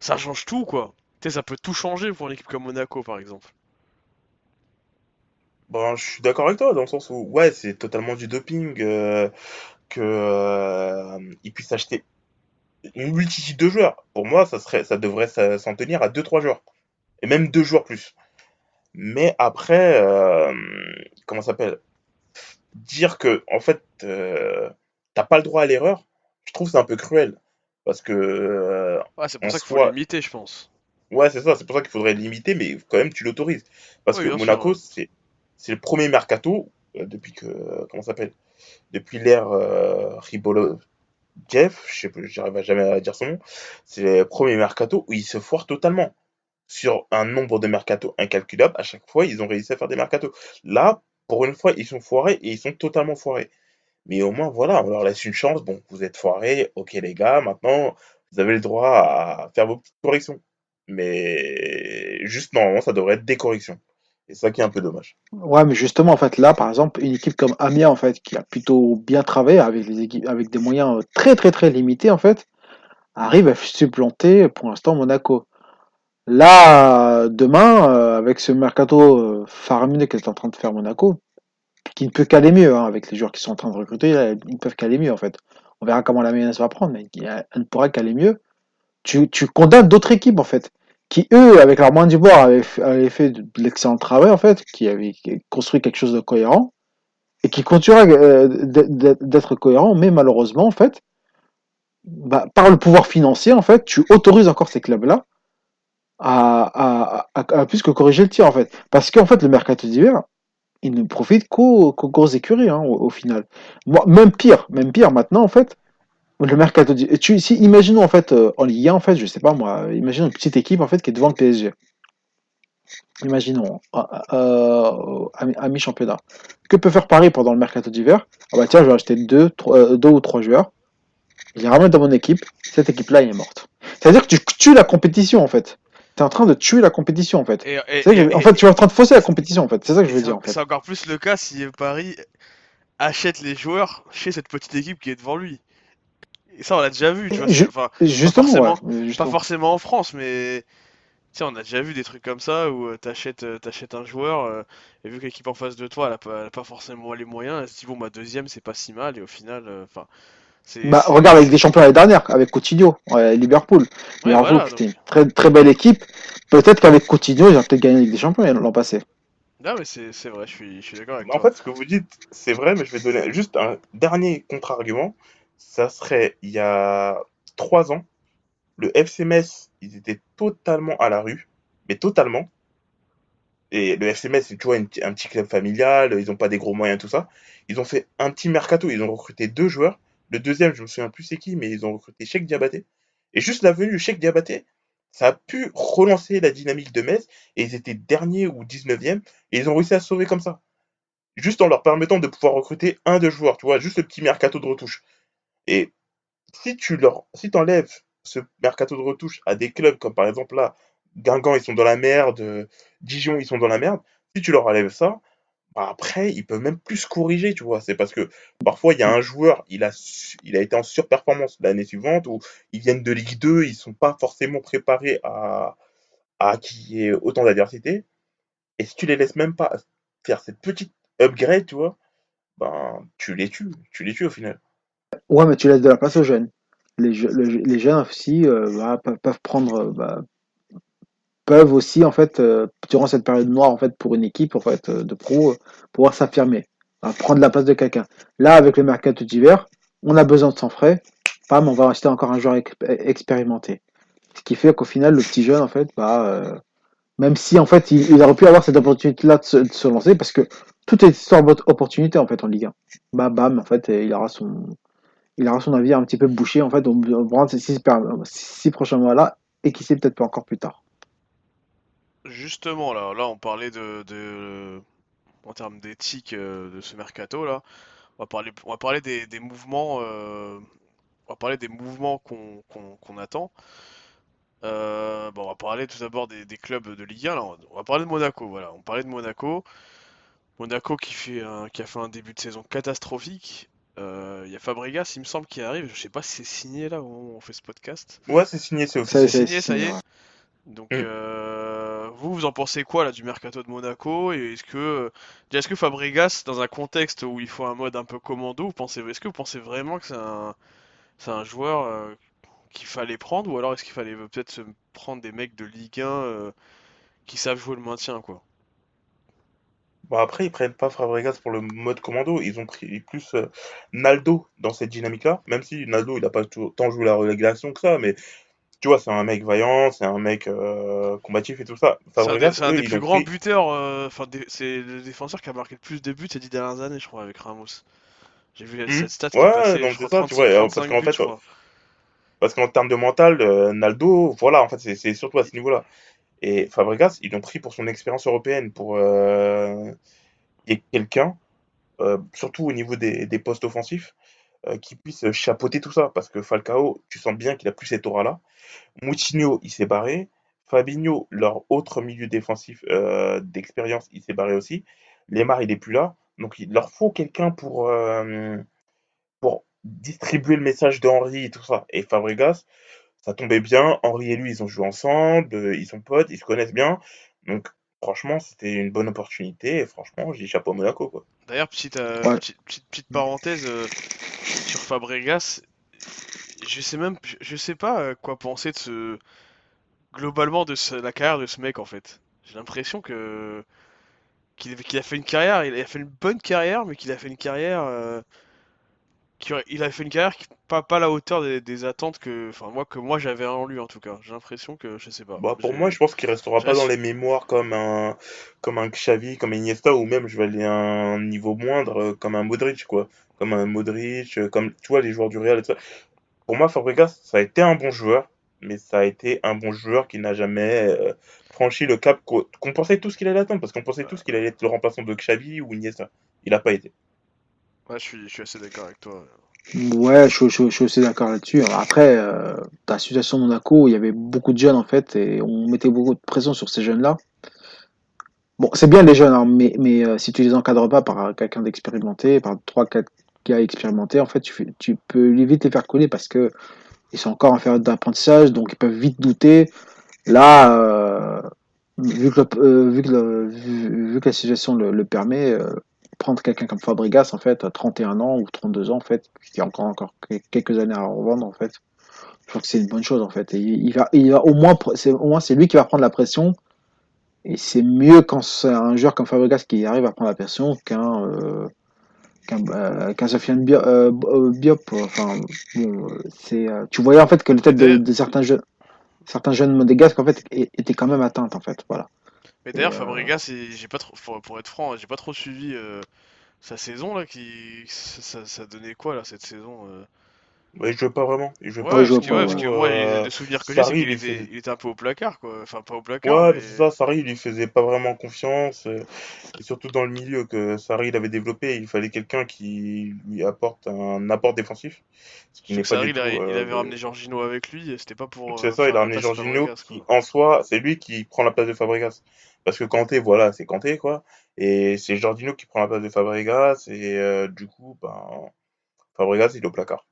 ça change tout, quoi. Tu sais, ça peut tout changer pour une équipe comme Monaco, par exemple. Bon, je suis d'accord avec toi, dans le sens où, ouais, c'est totalement du doping, euh, que, euh, ils puissent acheter une multitude de joueurs. Pour moi, ça serait, ça devrait s'en tenir à 2-3 joueurs. Et même 2 joueurs plus. Mais après, euh, comment ça s'appelle? Dire que, en fait, euh, t'as pas le droit à l'erreur, je trouve c'est un peu cruel. Parce que, euh, Ouais, c'est pour ça qu'il faut limiter, je pense. ouais, c'est ça, c'est pour ça qu'il faudrait limiter, mais quand même, tu l'autorises. Parce Oui, que Monaco, c'est, c'est le premier mercato, euh, depuis que, comment ça s'appelle? Depuis l'ère, euh, Ribolo, Jeff, je sais plus, j'arrive jamais à dire son nom, c'est le premier mercato où ils se foirent totalement. Sur un nombre de mercato incalculable, à chaque fois, ils ont réussi à faire des mercatos. Là, pour une fois, ils sont foirés et ils sont totalement foirés. Mais au moins, voilà, on leur laisse une chance. Bon, vous êtes foirés, ok les gars, maintenant, vous avez le droit à faire vos petites corrections. Mais juste, normalement, ça devrait être des corrections. Et ça qui est un peu dommage. Ouais, mais justement, en fait, là, par exemple, une équipe comme Amiens, en fait, qui a plutôt bien travaillé avec des équipes, avec des moyens euh, très, très, très limités, en fait, arrive à supplanter, pour l'instant, Monaco. Là, demain, euh, avec ce mercato euh, faramineux qu'est en train de faire Monaco, qui ne peut qu'aller mieux, hein, avec les joueurs qui sont en train de recruter, ils ne peuvent qu'aller mieux, en fait. On verra comment la mayonnaise va prendre, mais elle ne pourra qu'aller mieux. Tu, tu condamnes d'autres équipes, en fait, qui, eux, avec leur moyens du bord, avaient, fait de, l'excellent travail, en fait, qui avaient construit quelque chose de cohérent, et qui continuera euh, d'être cohérent, mais malheureusement, en fait, bah, par le pouvoir financier, en fait, tu autorises encore ces clubs-là à, plus que corriger le tir, en fait. Parce qu'en fait, le mercato d'hiver, il ne profite qu'aux grosses écuries, hein, au, final. Même pire, même pire, maintenant, en fait, le mercato d'hiver. Tu, si, imaginons, en fait, euh, en Ligue 1, en fait, je sais pas moi, imaginons une petite équipe, en fait, qui est devant le PSG. Imaginons, euh, euh, à, mi- à mi-championnat. Que peut faire Paris pendant le mercato d'hiver? Ah bah tiens, je vais acheter deux, trois, euh, deux ou trois joueurs. Je les ramène dans mon équipe. Cette équipe-là, elle est morte. C'est-à-dire que tu tues la compétition, en fait. Tu es en train de tuer la compétition, en fait. Et, et- que- et- en fait, tu es en train de fausser la compétition, en fait. C'est ça que je veux dire, en fait. c'est encore plus le cas si Paris achète les joueurs chez cette petite équipe qui est devant lui. Et ça, on l'a déjà vu, tu vois. Je- Enfin, Justement, forcément- ouais, pas forcément en France, mais tu sais, on a déjà vu des trucs comme ça où euh, t'achètes, euh, t'achètes un joueur euh, et vu que l'équipe en face de toi, elle a pas, elle a pas forcément les moyens, elle se dit bon, ma deuxième, c'est pas si mal et au final, enfin, c'est. Bah, regarde avec des champions l'année dernière, avec Coutinho, ouais, Liverpool. Ouais, Liverpool, voilà, c'était donc- une très, très belle équipe. Peut-être qu'avec Coutinho, ils ont peut-être gagné avec des champions l'an passé. Ah, mais c'est c'est vrai, je suis, je suis d'accord avec En toi. fait, ce que vous dites, c'est vrai, mais je vais donner juste un dernier contre-argument. Ça serait, il y a trois ans, le FC Metz, ils étaient totalement à la rue, mais totalement. Et le FC Metz, c'est une- un petit club familial, ils n'ont pas des gros moyens, tout ça. Ils ont fait un petit mercato, ils ont recruté deux joueurs. Le deuxième, je me souviens plus c'est qui, mais ils ont recruté Cheikh Diabaté. Et juste la venue de Cheikh Diabaté, ça a pu relancer la dynamique de Metz, et ils étaient derniers ou 19e, et ils ont réussi à sauver comme ça juste en leur permettant de pouvoir recruter un de joueurs, tu vois, juste le petit mercato de retouche. Et si tu leur, si ce mercato de retouche à des clubs comme par exemple là, Guingamp ils sont dans la merde, Dijon ils sont dans la merde, si tu leur enlèves ça, bah après ils peuvent même plus corriger, tu vois. C'est parce que parfois il y a un joueur, il a, il a été en surperformance l'année suivante ou ils viennent de Ligue 2, ils sont pas forcément préparés à, à qu'il autant d'adversité. Et si tu les laisses même pas faire cette petite upgrade, tu vois, ben tu les tues, tu les tues au final. Ouais, mais tu laisses de la place aux jeunes. Les, je- le- les jeunes aussi euh, bah, peuvent, prendre, euh, bah, peuvent aussi en fait euh, durant cette période noire en fait pour une équipe en fait de pro pouvoir s'affirmer, prendre la place de quelqu'un. Là, avec le mercato d'hiver, on a besoin de sang frais. Pam, on va acheter encore un joueur ex- expérimenté. Ce qui fait qu'au final, le petit jeune en fait, bah, même si en fait il, il aurait pu avoir cette opportunité-là de, se- de se lancer, parce que tout est histoire d'opportunité en fait en Ligue 1. Bah, bam, en fait, il aura son il aura son avis un petit peu bouché en fait au de ces six, prochains mois là et qui sait peut-être pas encore plus tard. Justement, là, là, on parlait de, en termes d'éthique euh, de ce mercato là. On va parler, des, mouvements, euh, on va parler des mouvements qu'on attend. Euh, bon, on va parler tout d'abord des, clubs de Ligue 1. Là, on va, parler de Monaco. Voilà, on parlait de Monaco. Monaco qui fait qui a fait un début de saison catastrophique. Euh, Il y a Fabregas, il me semble, qui arrive. Je sais pas si c'est signé là au moment où on fait ce podcast. Ouais, c'est signé, c'est officiel. C'est signé, ça y est. Donc, Mm. euh, vous, vous en pensez quoi là du mercato de Monaco? Et est-ce que, est-ce que Fabregas, dans un contexte où il faut un mode un peu commando, vous pensez, est-ce que vous pensez vraiment que c'est un, c'est un joueur euh, qu'il fallait prendre, ou alors est-ce qu'il fallait peut-être se prendre des mecs de Ligue 1 euh, qui savent jouer le maintien, quoi? Bon, après, ils prennent pas Fabregas pour le mode commando, ils ont pris plus euh, Naldo dans cette dynamique-là, même si Naldo, il a pas tout- tant joué la relégation que ça, mais tu vois, c'est un mec vaillant, c'est un mec euh, combatif et tout ça. C'est un des, Fabregas, c'est un des plus grands pris... buteurs, euh, enfin, c'est le défenseur qui a marqué le plus de buts ces dix dernières années, je crois, avec Ramos. J'ai vu cette stat qui est Ouais, passée, donc je c'est ça, tu 36, vois, euh, parce 35 qu'en fait. Parce qu'en termes de mental, Naldo, voilà, en fait, c'est c'est surtout à ce niveau-là. Et Fabregas, ils l'ont pris pour son expérience européenne, pour euh, quelqu'un, euh, surtout au niveau des, postes offensifs, euh, qui puisse chapeauter tout ça. Parce que Falcao, tu sens bien qu'il a plus cette aura-là. Moutinho, il s'est barré. Fabinho, leur autre milieu défensif euh, d'expérience, il s'est barré aussi. Lemar, il est plus là. Donc il leur faut quelqu'un pour, pour distribuer le message d'Henri et tout ça. Et Fabregas, ça tombait bien. Henri et lui, ils ont joué ensemble, euh, ils sont potes, ils se connaissent bien. Donc, franchement, c'était une bonne opportunité. Et franchement, j'ai chapeau à Monaco, quoi. D'ailleurs, petite, euh, Ouais. petite, petite, petite parenthèse euh, sur Fabregas, je sais même, je, sais pas quoi penser de ce, globalement de ce- la carrière de ce mec en fait. J'ai l'impression que qu'il qu'il a fait une carrière, il a fait une bonne carrière, mais qu'il a fait une carrière, euh, qui il a fait une carrière qui pas pas à la hauteur des, des attentes que, enfin moi que moi j'avais en lui en tout cas. J'ai l'impression que je sais pas. Bah, pour moi, je pense qu'il restera pas dans les mémoires comme un, comme un Xavi, comme un Iniesta, ou même, je vais aller à un niveau moindre, euh, comme un Modric, quoi. Comme un Modric, euh, comme, tu vois, les joueurs du Real et tout ça. Pour moi, Fabregas, ça a été un bon joueur, mais ça a été un bon joueur qui n'a jamais euh, franchi le cap qu'o- qu'on pensait tous qu'il allait atteindre, parce qu'on pensait tous qu'il allait être le remplaçant de Xavi ou Iniesta. Il a pas été. Ouais, je suis, assez d'accord avec toi. Ouais, je, je- suis aussi d'accord là-dessus. Après, euh, la situation de Monaco, il y avait beaucoup de jeunes en fait et on mettait beaucoup de pression sur ces jeunes-là. Bon, c'est bien les jeunes, hein, mais, mais euh, si tu les encadres pas par quelqu'un d'expérimenté, par trois, quatre gars expérimentés, en fait, tu, tu peux vite les faire coller parce que ils sont encore en période d'apprentissage, donc ils peuvent vite douter. Là, euh, vu que, euh, vu, que vu, que la situation le, permet, prendre quelqu'un comme Fabregas, en fait, à 31 ans ou 32 ans, en fait, qui a encore, encore que- quelques années à revendre, en fait, je trouve que c'est une bonne chose, en fait. Et il, va, il va au moins, c'est, au moins, c'est lui qui va prendre la pression. Et c'est mieux quand c'est un joueur comme Fabregas qui arrive à prendre la pression qu'un euh, qu'un euh, qu'un Sofiane euh, euh, Biop. Enfin, bon, c'est, tu voyais en fait que les têtes de, de certains jeunes, certains jeunes monégasques en fait étaient quand même atteintes en fait. Voilà. Mais d'ailleurs, euh, Fabregas, j'ai pas trop, pour, être franc, j'ai pas trop suivi euh, sa saison là. Qui, ça, ça, donnait quoi là cette saison euh? Ouais, il jouait pas vraiment. Il jouait Ouais, pas il parce que, ouais, parce que moi, les, euh, les souvenirs que j'ai, c'est qu'il il était, il était un peu au placard, quoi. Enfin, pas au placard, Ouais, mais... c'est ça, Sarri, il lui faisait pas vraiment confiance. Et surtout dans le milieu que Sarri il avait développé, il fallait quelqu'un qui lui apporte un apport défensif. Ce qui Je sais n'est que pas Sarri, du il, a- tout. il avait ramené Jorginho avec lui, c'était pas pour C'est ça, il a ramené Jorginho qui, en soi, c'est lui qui prend la place de Fabregas. Parce que Kanté, voilà, c'est Kanté, quoi. Et c'est Jorginho qui prend la place de Fabregas. Et euh, du coup, ben, Fabregas, il est au placard.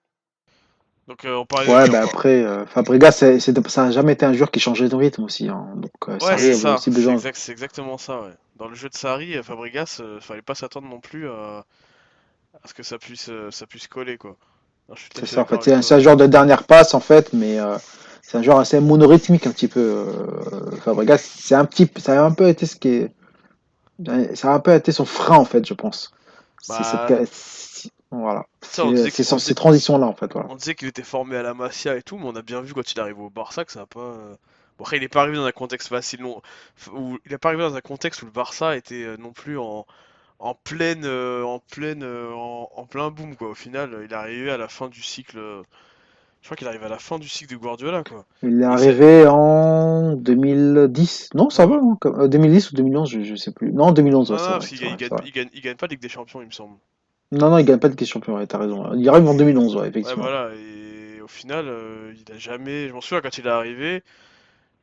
Donc, euh, on parlait Ouais, de... bah après, euh, Fabregas, c'est, c'est- ça n'a jamais été un joueur qui changeait de rythme aussi. hein. Donc, euh, Ouais, Sarri c'est ça, aussi c'est besoin. exact, c'est exactement ça, ouais. Dans le jeu de Sarri, Fabregas, euh, fallait pas s'attendre non plus à, à ce que ça puisse, ça puisse coller, quoi. Non, je suis tout à C'est ça, en fait, c'est un, joueur de dernière passe, en fait, mais euh, c'est un joueur assez monorythmique un petit peu. euh, Fabregas, c'est un petit, ça a un peu été ce qui est, ça a un peu été son frein, en fait, je pense. C'est cette, Bah, voilà, c'est on ces transitions-là, en fait, voilà. on disait qu'il était formé à la Masia et tout, mais on a bien vu quand il arrive au Barça que ça a pas... euh, Bon, après, il est pas arrivé dans un contexte facile, non. Où, il est pas arrivé dans un contexte où le Barça était euh, non plus en, en pleine, en pleine, en, en plein boom, quoi. Au final, il est arrivé à la fin du cycle... Je crois qu'il arrive à la fin du cycle de Guardiola, quoi. Il est arrivé en 2010, non, ça va, hein, comme- euh, 2010 ou 2011, je, je sais plus. Non, 2011, ouais, Non, c'est non, vrai, parce qu'il c'est gagne, pas Ligue des Champions, il me semble. Non, non, il gagne pas de question champion, ouais, t'as raison. Il arrive en 2011, ouais, Ouais, effectivement. voilà, et au final, euh, il a jamais. Je m'en souviens quand il est arrivé,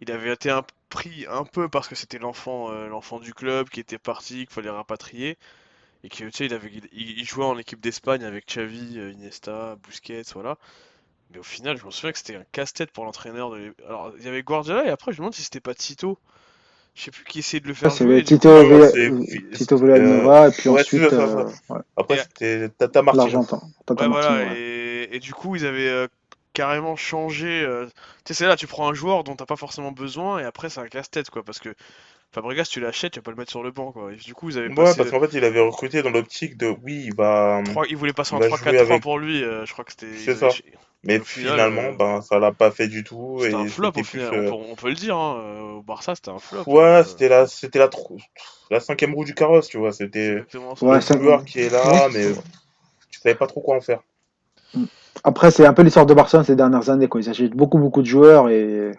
il avait été un- pris un peu parce que c'était l'enfant euh, l'enfant du club qui était parti, qu'il fallait rapatrier, et que tu sais, il avait, il, il jouait en équipe d'Espagne avec Xavi, Iniesta, Busquets, voilà. Mais au final, je me souviens que c'était un casse-tête pour l'entraîneur de. Alors, il y avait Guardiola, et après, je me demande si c'était pas Tito. Je sais plus qui essayait de le faire jouer, et du coup, Tito, Villa- Tito euh, Villanova, et puis ouais, ensuite, euh, ouais, Après, et, c'était Tata Martino. l'Argentin, Tata Ouais, Martino, voilà, ouais. et, et du coup, ils avaient euh, carrément changé. euh, Tu sais, c'est là, tu prends un joueur dont t'as pas forcément besoin, et après, c'est un casse-tête, quoi, parce que Fabregas, tu l'achètes, tu vas pas le mettre sur le banc, quoi. Et du coup, ils avaient Ouais, passé parce qu'en fait, il avait recruté dans l'optique de oui, il va, 3, ils voulaient passer il en va jouer 3-4-3 avec. pour lui, euh, je crois que c'était. C'est avaient ça. Mais au final, finalement, euh, ben, ça l'a pas fait du tout. c'était un flop, au plus. final, on euh, peut, on peut le dire, hein, euh, au Barça, c'était un flop. Ouais, euh, c'était la, c'était la, tro- la cinquième roue du carrosse, tu vois. C'était. Ouais, le joueur qui est là, mais tu savais pas trop quoi en faire. Après, c'est un peu l'histoire de Barcelone ces dernières années, quoi. Ils achètent beaucoup, beaucoup de joueurs et,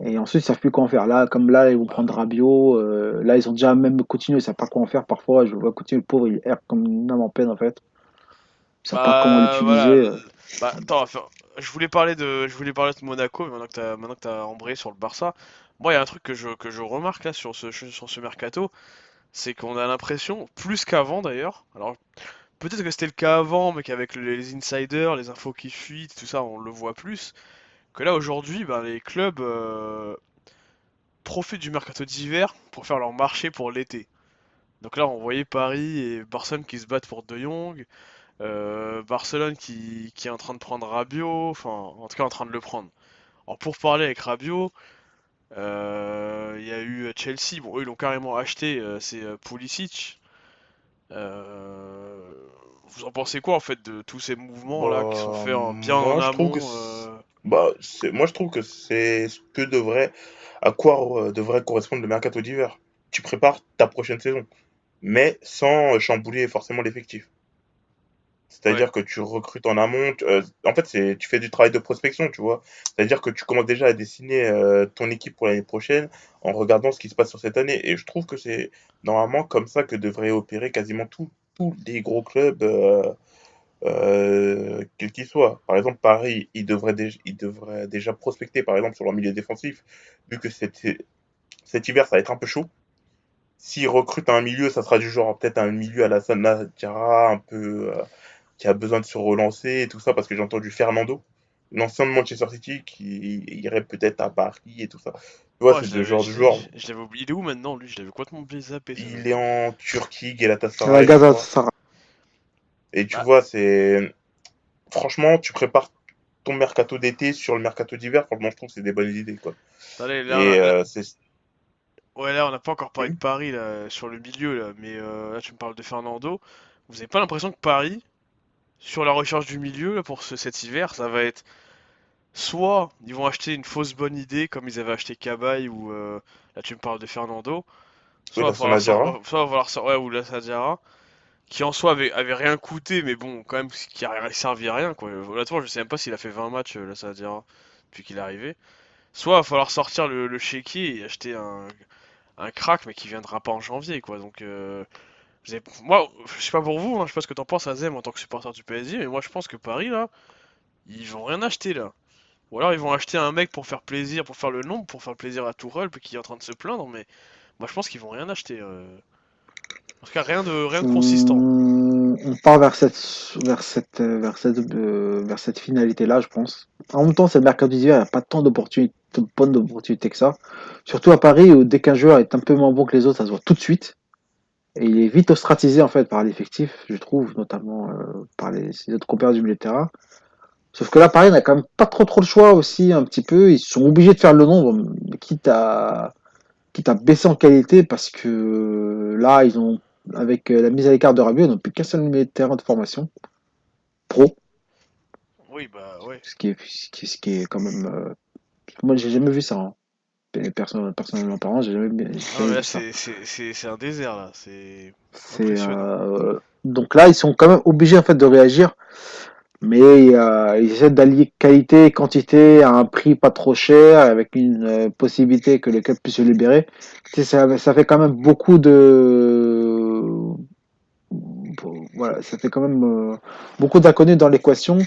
et ensuite, ils savent plus quoi en faire. Là, comme là, ils vont prendre Rabiot. euh, là, ils ont déjà même continué, ils savent pas quoi en faire parfois. Je vois continuer, le pauvre, il erre comme une âme en peine, en fait. Ils savent pas comment Bah voilà. l'utiliser. Bah attends, je voulais parler de, je voulais parler de Monaco, mais maintenant que t'as, maintenant que t'as embrayé sur le Barça, moi il y a un truc que je, que je remarque là sur ce, sur ce mercato, c'est qu'on a l'impression, plus qu'avant d'ailleurs, alors peut-être que c'était le cas avant, mais qu'avec les, les insiders, les infos qui fuitent, tout ça, on le voit plus, que là aujourd'hui, ben, les clubs euh, profitent du mercato d'hiver pour faire leur marché pour l'été. Donc là, on voyait Paris et Barcelone qui se battent pour De Jong. Euh, Barcelone qui, qui est en train de prendre Rabiot, enfin en tout cas en train de le prendre. Alors pour parler avec Rabiot, euh, il y a eu Chelsea, bon eux ils l'ont carrément acheté, c'est Pulisic. Euh, vous en pensez quoi en fait de tous ces mouvements là qui sont faits en, bien en moi, je trouve amont que Bah, c'est- moi, je trouve que c'est ce que devrait, à quoi euh, devrait correspondre le mercato d'hiver. Tu prépares ta prochaine saison, mais sans chambouler forcément l'effectif. C'est-à-dire Ouais. que tu recrutes en amont. tu- euh, en fait, c'est, tu fais du travail de prospection, tu vois. C'est-à-dire que tu commences déjà à dessiner euh, ton équipe pour l'année prochaine en regardant ce qui se passe sur cette année. Et je trouve que c'est normalement comme ça que devraient opérer quasiment tous tous les gros clubs. euh, euh, quel qu'il soit. Par exemple, Paris, il devrait, déjà, il devrait déjà prospecter, par exemple, sur leur milieu défensif, vu que cet, cet hiver, ça va être un peu chaud. s'ils recrutent un milieu, ça sera du genre peut-être un milieu à la Sana Diarra, un peu euh, qui a besoin de se relancer et tout ça, parce que j'ai entendu Fernando, l'ancien de Manchester City, qui irait peut-être à Paris et tout ça. Tu vois, Ouais, c'est le genre de joueur. je- Je l'avais oublié. Il est où maintenant, lui? Je l'avais complètement zappé. Il est en Turquie, Galatasaray. La je Gaza, crois. ça Et tu vois, c'est. Franchement, tu prépares ton mercato d'été sur le mercato d'hiver. Franchement, je trouve que c'est des bonnes idées. Quoi. Allez, là, Et là- euh. Ouais, là, on n'a pas encore parlé Oui. de Paris là, sur le milieu, là, mais euh, là, tu me parles de Fernando. Vous avez pas l'impression que Paris, sur la recherche du milieu là, pour ce, cet hiver, ça va être soit ils vont acheter une fausse bonne idée comme ils avaient acheté Cabaye ou euh, là tu me parles de Fernando, soit la va falloir soit va falloir sor- ouais, ou la Sadiara, qui en soi avait, rien coûté, mais bon, quand même, qui a servi à rien quoi. Honnêtement, je sais même pas s'il a fait 20 matchs euh, la Sadiara depuis qu'il est arrivé. Soit va falloir sortir le, chéquier et acheter un, crack, mais qui viendra pas en janvier, quoi. Donc, euh, moi, je sais pas pour vous, hein, je sais pas ce que t'en penses, Azem, en tant que supporter du PSG, mais moi, je pense que Paris, là, ils vont rien acheter, là. Ou alors, ils vont acheter un mec pour faire plaisir, pour faire le nombre, pour faire plaisir à Tourelle, qui est en train de se plaindre, mais moi, je pense qu'ils vont rien acheter. euh. En tout cas, rien de, consistant. On, on part vers cette, vers cette, vers cette, euh, vers cette finalité-là, je pense. En même temps, c'est le mercato d'hiver, il n'y a pas tant d'opportunités, de bonnes que ça. Surtout à Paris, où dès qu'un joueur est un peu moins bon que les autres, ça se voit tout de suite. Et il est vite ostracisé, en fait, par l'effectif, je trouve, notamment euh, par les, autres compères du milieu de terrain. Sauf que là, Paris n'a quand même pas trop trop le choix aussi, un petit peu. Ils sont obligés de faire le nombre, quitte à, quitte à baisser en qualité, parce que là, ils ont avec euh, la mise à l'écart de Rabiot, ils n'ont plus qu'un seul milieu de terrain de formation pro, Oui, bah, ouais. ce qui est, ce qui est, ce qui est quand même. euh, Moi, j'ai jamais vu ça. Hein. Et perso- Personnellement parlant, j'ai jamais, Ah, jamais mais là, vu ça. c'est, un désert, là. C'est euh, Donc là, ils sont quand même obligés en fait de réagir, mais euh, ils essaient d'allier qualité et quantité à un prix pas trop cher, avec une euh, possibilité que le club puisse se libérer. Tu sais, ça, ça fait quand même beaucoup de voilà, ça fait quand même euh, beaucoup d'inconnus dans l'équation.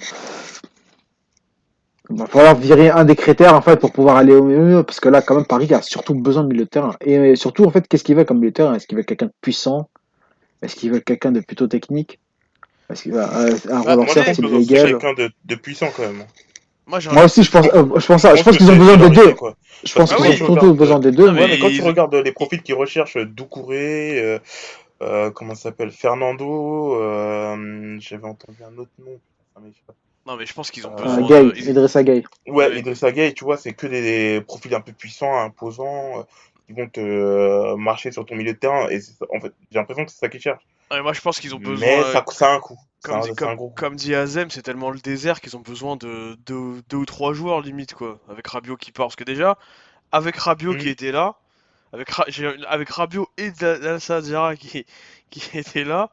Il va falloir virer un des critères en fait pour pouvoir aller au mieux, parce que là quand même Paris a surtout besoin de milieu de terrain. Et surtout en fait, qu'est-ce qu'il veut comme milieu de terrain? Est-ce qu'il veut quelqu'un de puissant? Est-ce qu'il veut quelqu'un de plutôt technique? Qu'il veut euh, un Bah, moi, pense type que c'est quelqu'un de, de puissant quand même. Moi, Moi aussi je pense, euh, je pense ça. Je pense que qu'ils ont besoin des deux. quoi. Je pense Ah qu'ils oui, ont surtout regarde, besoin des deux. Ah, mais Ouais, mais quand ils- tu regardes les profils qu'ils recherchent, euh, Doucouré, euh, euh, comment ça s'appelle, Fernando, euh, j'avais entendu un autre nom. Non, mais je pense qu'ils ont Euh, besoin Gay, de... ils- Idrissa Gay. Ouais. Idrissa Gueye, tu vois, c'est que des, des profils un peu puissants, imposants, qui vont te euh, marcher sur ton milieu de terrain. Et en fait, j'ai l'impression que c'est ça qu'ils cherchent. Ah, moi, je pense qu'ils ont besoin... Mais ça, ça a un coût. Comme dit, comme, comme Azem, c'est tellement le désert qu'ils ont besoin de deux, deux ou trois joueurs limite quoi, avec Rabiot qui part. Parce que déjà, avec Rabiot qui Mhm. était là, avec, Ra- j'ai- avec Rabiot et Dalsa Diarra qui, qui *laughs* étaient là,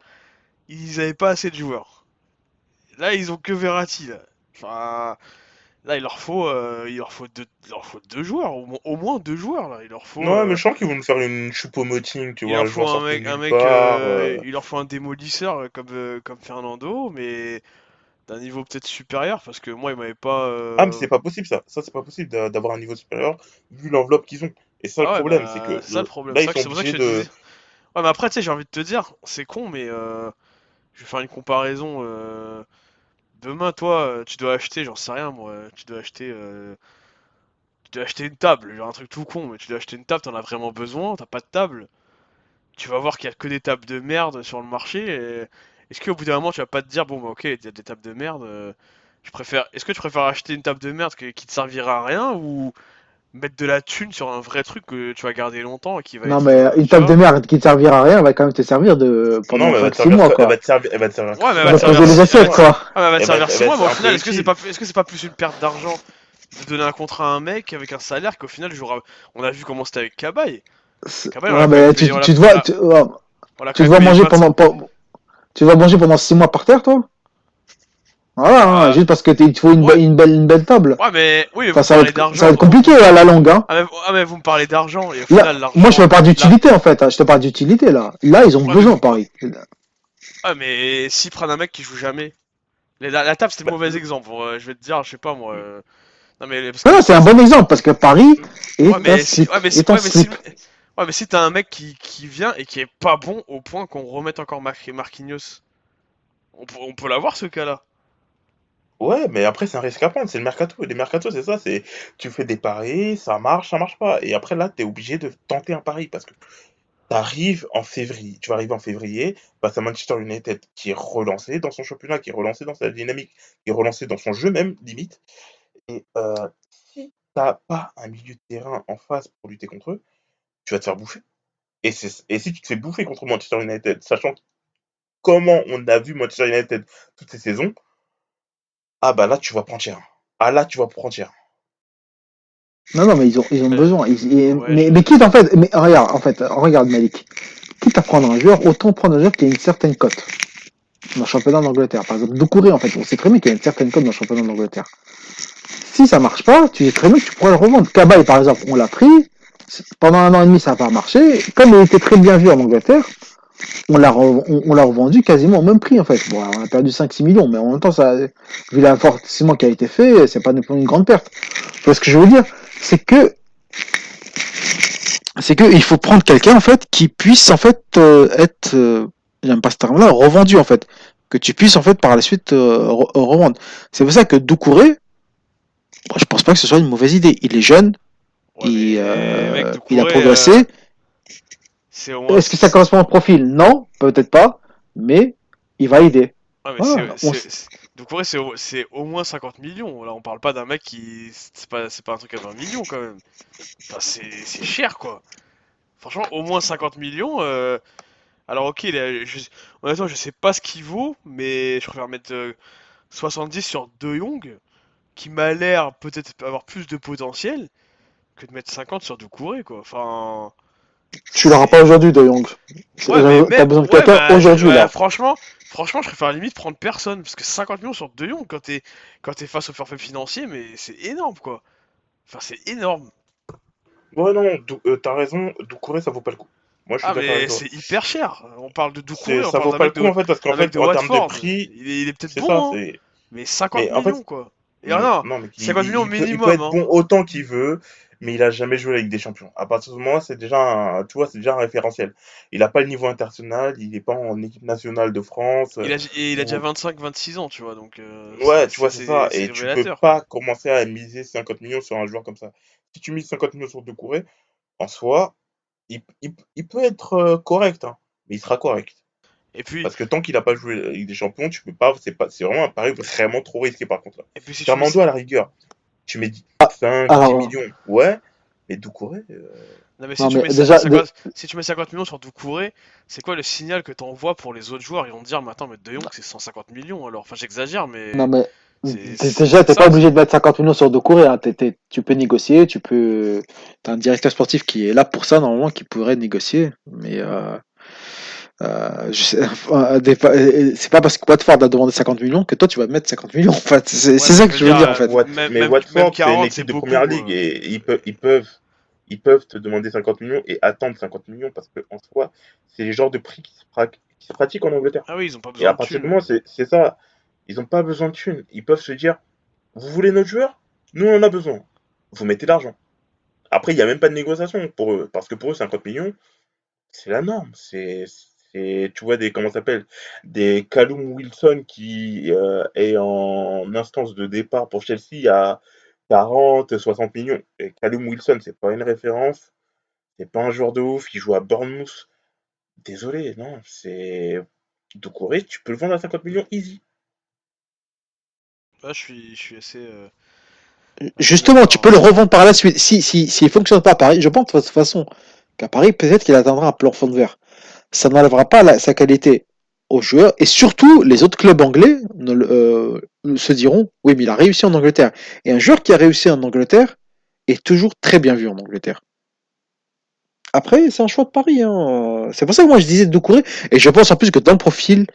ils avaient pas assez de joueurs. Là, ils ont que Verratti là. Enfin, là, il leur faut, euh, il leur faut deux, il leur faut deux joueurs, au, moins- au moins deux joueurs là. Il leur faut. Non, euh, mais je sens qu'ils vont nous faire une choupo-moting, tu il vois, leur le faut un mec, un nulle mec, part, euh, euh, il leur faut un démolisseur euh, comme, euh, comme Fernando, mais d'un niveau peut-être supérieur, parce que moi, il m'avait pas. euh, Ah, mais c'est pas possible ça. Ça, c'est pas possible d'a- d'avoir un niveau supérieur vu l'enveloppe qu'ils ont. Et ça, Ah le ouais, problème, bah, c'est que c'est ça le problème. là, C'est ils sont c'est pour ça que je obligés te de. disais. Ouais, mais après, tu sais, j'ai envie de te dire, c'est con, mais euh, je vais faire une comparaison. Demain, toi, euh, tu dois acheter, j'en sais rien, moi, tu dois acheter. euh, Tu dois acheter une table, genre un truc tout con, mais tu dois acheter une table, t'en as vraiment besoin, t'as pas de table. Tu vas voir qu'il y a que des tables de merde sur le marché. Est-ce qu'au bout d'un moment, tu vas pas te dire, bon, bah ok, il y a des tables de merde, euh, je préfère. Est-ce que tu préfères acheter une table de merde qui, qui te servira à rien ou mettre de la thune sur un vrai truc que tu vas garder longtemps et qui va Non, être, mais une table de merde qui te servira à rien, elle va quand même te servir de pendant Non, mais elle va te 5-6 servir, mois, elle quoi. va te servir, elle va te servir. Ouais, mais elle Elle va te servir. les assiettes, quoi. Ah, mais elle va te Elle va- servir elle 6 va mois, mais au final, est-ce que c'est pas, est-ce que c'est pas plus une perte d'argent de donner un contrat à un mec avec un salaire qu'au final, jouera... on a vu comment c'était avec Cabaye. Ouais, mais quand tu, tu te vois, tu, te vois manger 25 pendant, pen- tu vas manger pendant 6 mois par terre, toi? Voilà, hein, Ah. juste parce que t'es- il te faut une, Ouais. be- une belle, une belle table. Ouais, mais oui, mais Enfin, ça, va être, d'argent. ça va être compliqué à la longue. Hein. Ah mais, ah, mais vous me parlez d'argent moi, je te parle d'utilité, en fait. hein, Je te parle d'utilité, là. Là, ils ont Ouais, besoin, mais- Paris. Ah, mais s'ils prennent un mec qui joue jamais. La, table, c'était le mauvais exemple. euh, je vais te dire, je sais pas moi. euh, Non, mais parce que. C'est un bon exemple, parce que Paris est Ouais, mais, si- ouais, mais, si- ouais, mais t'as un mec qui, qui vient et qui est pas bon au point qu'on remette encore Mar- Marquinhos, on, peut- on peut l'avoir ce cas-là. Ouais, mais après, c'est un risque à prendre. C'est le mercato. Les mercato, c'est ça. C'est tu fais des paris, ça marche, ça marche pas. Et après, là, t'es obligé de tenter un pari parce que t'arrives en février. Tu vas arriver en février face à Manchester United qui est relancé dans son championnat, qui est relancé dans sa dynamique, qui est relancé dans son jeu même, limite. Et euh, si t'as pas un milieu de terrain en face pour lutter contre eux, tu vas te faire bouffer. Et, et si tu te fais bouffer contre Manchester United, sachant comment on a vu Manchester United toutes ces saisons, ah bah là, tu vas prendre cher. Ah là, tu vas prendre cher. Non, non, mais ils ont, ils ont besoin. Ils- ils- Ouais, mais, je- mais quitte en fait, mais regarde, en fait, regarde Malik. Quitte à prendre un joueur, autant prendre un joueur qui a une certaine cote dans le championnat d'Angleterre. Par exemple, Doucouré, en fait, on sait très bien qu'il y a une certaine cote dans le championnat d'Angleterre. Si ça marche pas, tu sais très bien que tu pourrais le revendre. Cabaye, par exemple, on l'a pris. Pendant un an et demi, ça n'a pas marché. Comme il était très bien vu en Angleterre, on l'a re- on, on l'a revendu quasiment au même prix, en fait. Bon, on a perdu 5-6 millions, mais en même temps, ça, vu l'investissement qui a été fait, c'est pas une grande perte. Ce que je veux dire? C'est que c'est que il faut prendre quelqu'un en fait qui puisse en fait euh, être euh, j'aime pas ce terme là revendu en fait que tu puisses en fait par la suite euh, re- revendre c'est pour ça que Doucouré moi, je pense pas que ce soit une mauvaise idée il est jeune Ouais, il, mais, euh, il a progressé c'est au moins- est-ce que ça correspond au profil? Non peut-être pas mais il va aider mais Voilà, c'est- on au, moins 50 millions. Là, on parle pas d'un mec qui. C'est pas, c'est pas un truc à 20 millions quand même. Enfin, c'est c'est cher quoi. Franchement, au moins 50 millions. euh, Alors, ok, il est- je... honnêtement, je sais pas ce qu'il vaut, mais je préfère mettre euh, 70 sur De Jong, qui m'a l'air peut-être avoir plus de potentiel, que de mettre 50 sur Doucouré quoi. Enfin. Tu l'auras pas aujourd'hui De Jong Ouais, t'as même- besoin de ouais, quelqu'un bah, aujourd'hui ouais, là Franchement, franchement, je préfère limite prendre personne parce que 50 millions sur De Jong quand t'es quand t'es face au forfait financier, mais c'est énorme quoi. Enfin, c'est énorme. Ouais, non, euh, t'as raison. Doucouré, ça vaut pas le coup. Moi, je suis Ah, mais c'est hyper cher. On parle de Doucouré, on Ça parle vaut pas le coup de, en fait parce qu'en fait en termes de prix, Il est, il est peut-être bon, ça. hein, mais 50 Mais en fait- millions quoi. Et non, non, mais 50 millions il, peut, il minimum, peut être hein. bon autant qu'il veut, mais il a jamais joué avec des champions. À partir de ce moment, c'est déjà un, tu vois, c'est déjà un référentiel. Il a pas le niveau international, il est pas en équipe nationale de France. Il a, et il a déjà ou- 25-26 ans, tu vois, donc. euh, Ouais, tu vois, c'est ça. Et tu peux pas commencer à miser 50 millions sur un joueur comme ça. Si tu mises 50 millions sur Doucouré, en soi, il, il, il peut être euh, correct, hein, mais il sera correct. Et puis, Parce que tant qu'il a pas joué avec des champions, tu peux pas, c'est pas, c'est vraiment un pari vraiment trop risqué par contre. et puis si Fernando à la rigueur, tu mets 5, alors- 10 millions, ouais, mais Doucouré, euh, Non mais si, Non, tu, mais mets déjà, 50, si tu mets 50 millions sur Doucouré, c'est quoi le signal que t'envoies pour les autres joueurs? Ils vont te dire, mais attends, mais De Jong c'est 150 millions alors. Enfin, j'exagère, mais. Non, mais C'est- déjà, t'es pas obligé de mettre 50 millions sur Doucouré. Hein. Tu peux négocier, tu peux. T'as un directeur sportif qui est là pour ça, normalement, qui pourrait négocier. Mais euh, euh, je sais- *laughs* euh, des fois, euh, c'est pas parce que Watford a demandé 50 millions que toi, tu vas mettre 50 millions. En fait, c'est Ouais, c'est ça que je veux dire, dire, en fait. Même- mais même- Watford, c'est 40, une équipe de beaucoup, première quoi. ligue et ils peuvent, ils peuvent, ils peuvent te demander 50 millions et attendre 50 millions parce que en soi, c'est les genres de prix qui se, pra- qui se pratiquent en Angleterre. Ah oui, ils ont pas Et besoin à de partir du thunes. moment, c'est c'est ça, ils n'ont pas besoin de thunes. Ils peuvent se dire, vous voulez notre joueur? Nous, on en a besoin. Vous mettez l'argent. Après, il n'y a même pas de négociation pour eux, parce que pour eux, 50 millions, c'est la norme. C'est, c'est, tu vois, des, comment ça s'appelle Des Callum Wilson qui euh, est en instance de départ pour Chelsea à 40, 60 millions. Et Callum Wilson, c'est pas une référence. C'est pas un joueur de ouf. Il joue à Bournemouth. Désolé, non. C'est. Doucouré, tu peux le vendre à 50 millions easy. Je suis, je suis assez. euh, Justement, tu peux le revendre par la suite. Si, si, s'il fonctionne pas à Paris, je pense de toute façon qu'à Paris, peut-être qu'il atteindra un plafond de verre. Ça n'enlèvera pas sa qualité aux joueurs. Et surtout, les autres clubs anglais ne euh, se diront, oui, mais il a réussi en Angleterre. Et un joueur qui a réussi en Angleterre est toujours très bien vu en Angleterre. Après, c'est un choix de Paris. Hein. C'est pour ça que moi je disais Doucouré. Et je pense en plus que dans le profil,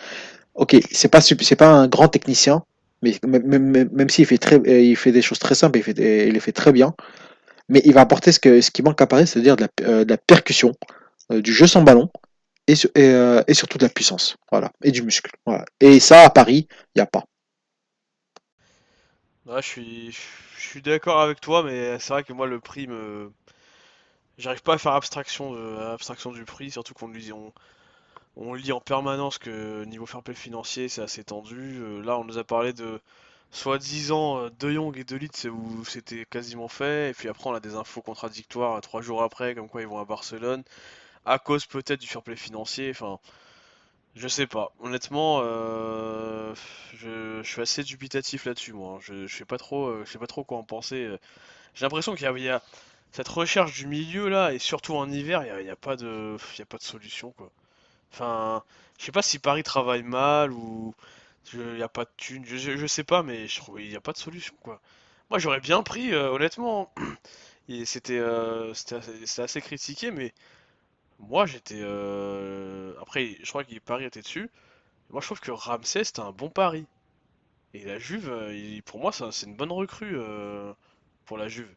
ok, c'est pas pas un grand technicien, mais même, s'il fait fait des choses très simples, il, il les fait très bien. Mais il va apporter ce, que, ce qui manque à Paris, c'est-à-dire de, euh, de la percussion, euh, du jeu sans ballon euh, et surtout de la puissance, voilà, et du muscle. Voilà. Et ça, à Paris, il n'y a pas. Je suis, d'accord avec toi, mais c'est vrai que moi le prix j'arrive pas à faire abstraction, de, abstraction du prix, surtout qu'on on, lit en permanence que niveau fair play financier c'est assez tendu. Euh, là on nous a parlé de soi-disant euh, De Jong et De Ligt où c'était quasiment fait, et puis après on a des infos contradictoires trois jours après, comme quoi ils vont à Barcelone, à cause peut-être du fair financier, enfin je sais pas. Honnêtement, euh, je, suis assez dubitatif là-dessus moi. Je, je sais pas trop, euh, je sais pas trop quoi en penser. euh. J'ai l'impression qu'il y y a cette recherche du milieu là, et surtout en hiver, il y a, a pas de, il y a pas de solution quoi. Enfin, je sais pas si Paris travaille mal ou il y a pas de thunes, je, je, sais pas, mais je trouve il y a pas de solution quoi. Moi j'aurais bien pris, euh, honnêtement. *clears throat* C'était euh, assez critiqué, mais moi j'étais. euh, Après, je crois que Paris était dessus. Moi je trouve que Ramsey c'était un bon pari. Et la Juve, euh, il- pour moi, ça- c'est une bonne recrue euh, pour la Juve.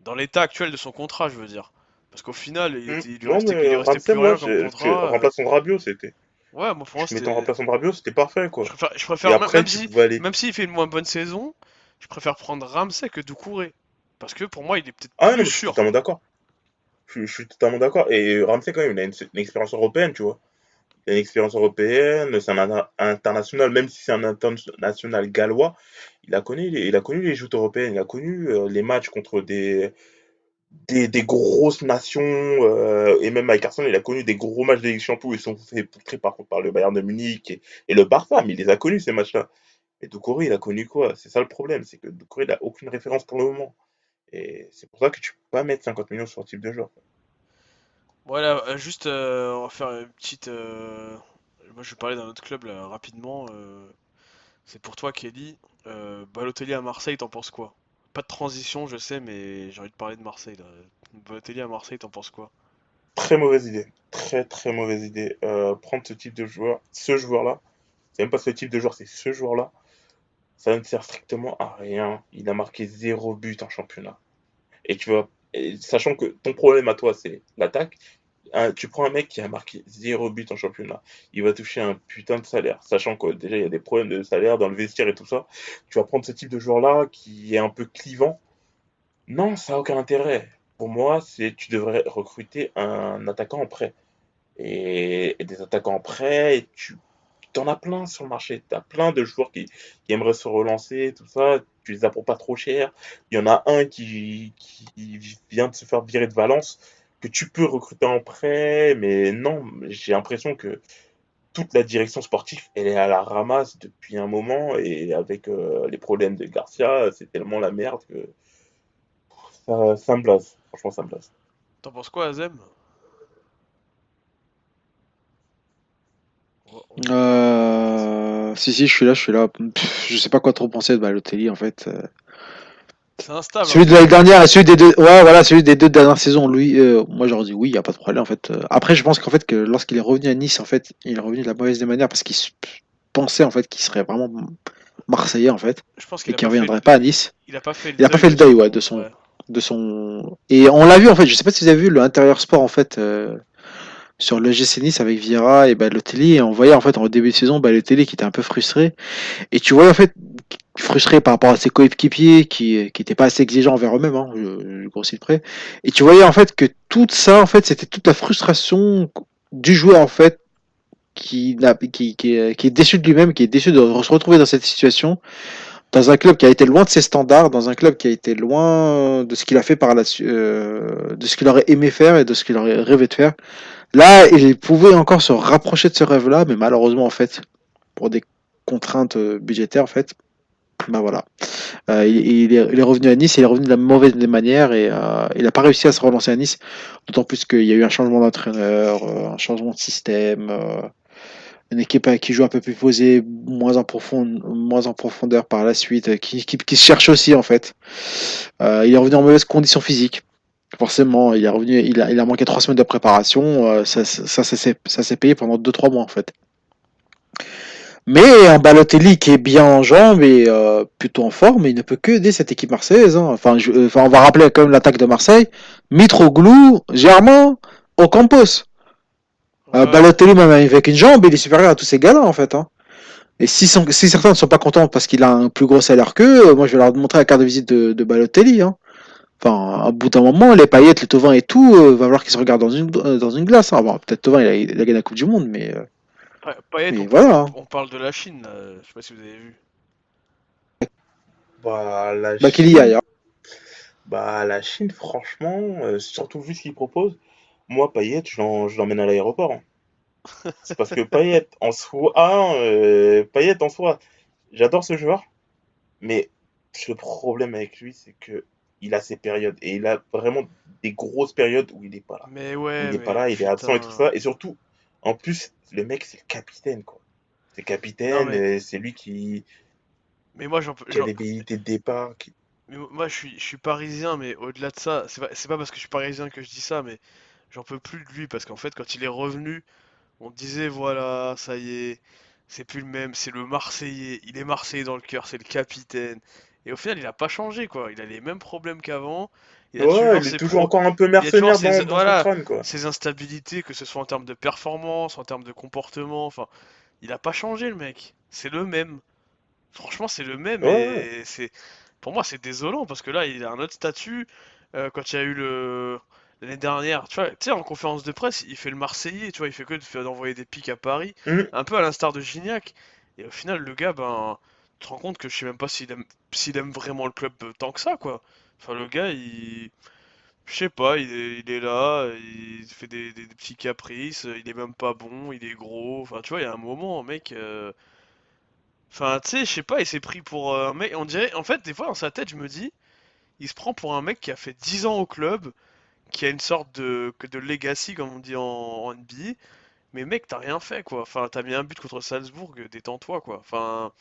Dans l'état actuel de son contrat, je veux dire. Parce qu'au final, il, Hmm. était- il lui Non, restait, il mais lui restait Ramsey, plus moi, rien comme j'ai- que- contrat. euh. remplaçant de Rabiot, c'était. Ouais, moi pour moi en c'était. remplaçant de Rabiot, c'était parfait, quoi. Je préfère, je Et préfère même, après, même tu si, pouvais aller. même s'il fait une moins bonne saison, je préfère prendre Ramsey que Doucouré. Parce que pour moi, il est peut-être Ah non, plus mais je suis sûr. totalement d'accord. Je, suis totalement d'accord. Et Ramsey, quand même, il a une, expérience européenne, tu vois. Il a une expérience européenne, c'est un inter- international, même si c'est un international gallois, il a connu, il a connu les joutes européennes, il a connu euh, les matchs contre des, des, grosses nations, euh, et même avec Arsenal, il a connu des gros matchs de Champions, ils sont fait poutrer par par le Bayern de Munich et, le Barça, mais il les a connus ces matchs-là. Et Doucouré, il a connu quoi? C'est ça le problème, c'est que Doucouré, il a aucune référence pour le moment. Et c'est pour ça que tu peux pas mettre 50 millions sur ce type de joueur. Voilà, euh, juste, euh, on va faire une petite. euh, Moi, je vais parler d'un autre club là, rapidement. euh, C'est pour toi, Kelly. Balotelli à Marseille, t'en penses quoi? Pas de transition, je sais, mais j'ai envie de parler de Marseille là. Balotelli à Marseille, t'en penses quoi? Très mauvaise idée. Très très mauvaise idée. Prendre ce type de joueur, ce joueur-là, c'est même pas ce type de joueur, c'est ce joueur-là, ça ne sert strictement à rien. Il a marqué zéro but en championnat. Et tu vois, sachant que ton problème à toi, c'est l'attaque, tu prends un mec qui a marqué zéro but en championnat, il va toucher un putain de salaire, sachant que déjà il y a des problèmes de salaire dans le vestiaire et tout ça. Tu vas prendre ce type de joueur-là qui est un peu clivant. Non, ça n'a aucun intérêt. Pour moi, c'est tu devrais recruter un attaquant en prêt. Et, des attaquants en tu en as plein sur le marché. Tu as plein de joueurs qui, aimeraient se relancer, tout ça. Tu les as pour pas trop cher. Il y en a un qui, vient de se faire virer de Valence, que tu peux recruter en prêt, mais non, j'ai l'impression que toute la direction sportive, elle est à la ramasse depuis un moment, et avec euh, les problèmes de Garcia, c'est tellement la merde que ça, ça me blase. Franchement, ça me blase. T'en penses quoi, Azem? Oh, oh. Euh... Si, si, je suis là, je suis là. Pff, je sais pas quoi trop penser de Balotelli en fait. Euh, C'est instable, Celui hein. de l'année dernière et celui des deux, ouais, voilà, celui des deux dernières saisons, lui, euh, moi j'aurais dit oui, il y a pas de problème en fait. Après, je pense qu'en fait que lorsqu'il est revenu à Nice, en fait, il est revenu de la mauvaise des manières parce qu'il pensait en fait qu'il serait vraiment Marseillais en fait Je pense et qu'il qu'il fait reviendrait pas à Nice. Il a pas fait le Il a pas deuil fait le de deuil, son... ouais, de son, Ouais. de son. Et on l'a vu en fait. Je sais pas si vous avez vu le intérieur sport en fait euh, sur le GC Nice avec Vieira et Balotelli. Et on voyait en fait en début de saison Balotelli qui était un peu frustré. Et tu voyais en fait frustré par rapport à ses coéquipiers qui qui pas assez exigeants envers eux-mêmes, hein, je, je grossis de près. Et tu voyais en fait que tout ça en fait c'était toute la frustration du joueur en fait qui, qui, est, qui est déçu de lui-même, qui est déçu de se retrouver dans cette situation, dans un club qui a été loin de ses standards, dans un club qui a été loin de ce qu'il a fait par la euh, de ce qu'il aurait aimé faire et de ce qu'il aurait rêvé de faire. Là, il pouvait encore se rapprocher de ce rêve-là, mais malheureusement, en fait, pour des contraintes euh, budgétaires, en fait, ben voilà. Euh, il, est, revenu à Nice, il est revenu de la mauvaise des manières et euh, il n'a pas réussi à se relancer à Nice, d'autant plus qu'il y a eu un changement d'entraîneur, un changement de système, une équipe qui joue un peu plus posée, moins en, moins en profondeur par la suite, qui, qui, qui se cherche aussi en fait. Il est revenu en mauvaise condition physique. Forcément, il est revenu, il a, il a manqué trois semaines de préparation. euh, ça, ça, ça, s'est- ça s'est payé pendant 2-3 mois en fait. Mais un Balotelli qui est bien en jambes et euh, plutôt en forme, il ne peut que aider cette équipe marseillaise. hein. Enfin, je- euh, enfin, on va rappeler quand même l'attaque de Marseille. Mitroglou, Germain, Ocampos. Euh. Balotelli, même avec une jambe, il est supérieur à tous ces gars-là, en fait. hein. Et si, certains ne sont pas contents parce qu'il a un plus gros salaire qu'eux, euh, moi je vais leur montrer la carte de visite de, de Balotelli. Hein. Enfin, à bout d'un moment, les paillettes, les Tovin et tout, euh, va falloir qu'ils se regardent dans une, euh, dans une glace. hein. Bon, peut-être Tovin, il a, il a gagné la Coupe du Monde, mais, euh, mais on, voilà. hein. on parle de la Chine, là. je sais pas si vous avez vu. Bah, la Bah, y aille. Chine, hein. bah, la Chine, franchement, euh, surtout vu ce qu'ils proposent, moi, Payet, je l'emmène à l'aéroport. hein. *laughs* C'est parce que Payet, en soi, ah, euh, Payet, en soi, j'adore ce joueur, mais le problème avec lui, c'est que il a ses périodes, et il a vraiment des grosses périodes où il n'est pas là. Mais ouais, Il n'est pas là, il est absent et tout ça, et surtout, en plus, le mec, c'est le capitaine, quoi. C'est capitaine, mais, c'est lui qui, mais moi, j'en peux. qui a des de départ. qui- mais moi, je suis, je suis parisien, mais au-delà de ça, c'est pas, pas parce que je suis parisien que je dis ça, mais j'en peux plus de lui, parce qu'en fait, quand il est revenu, on disait, voilà, ça y est, c'est plus le même, c'est le Marseillais, il est Marseillais dans le cœur, c'est le capitaine. Et au final, il a pas changé, quoi. Il a les mêmes problèmes qu'avant, il a Ouais, il est ses toujours pro... encore un peu mercenaire ses, dans, dans son voilà, ses instabilités, que ce soit en termes de performance, en termes de comportement, enfin, il a pas changé, le mec. C'est le même. Franchement, c'est le même Ouais, et c'est pour moi c'est désolant parce que là il a un autre statut. Euh, quand il y a eu le l'année dernière, tu vois, tu sais en conférence de presse, il fait le Marseillais, tu vois, il fait que d'envoyer des pics à Paris, Hum, un peu à l'instar de Gignac. Et au final, le gars, ben, te rends compte que je sais même pas s'il aime aime vraiment le club tant que ça, quoi. Enfin, le gars, il je sais pas, il est, là, il fait des, des- petits caprices, il est même pas bon, il est gros. Enfin, tu vois, il y a un moment, mec. euh, Enfin, tu sais, je sais pas, il s'est pris pour euh, un mec. On dirait, en fait, des fois dans sa tête, je me dis, il se prend pour un mec qui a fait 10 ans au club, qui a une sorte de, legacy, comme on dit en, en NBA. Mais mec, t'as rien fait, quoi. Enfin, t'as mis un but contre Salzbourg, détends-toi, quoi. Enfin,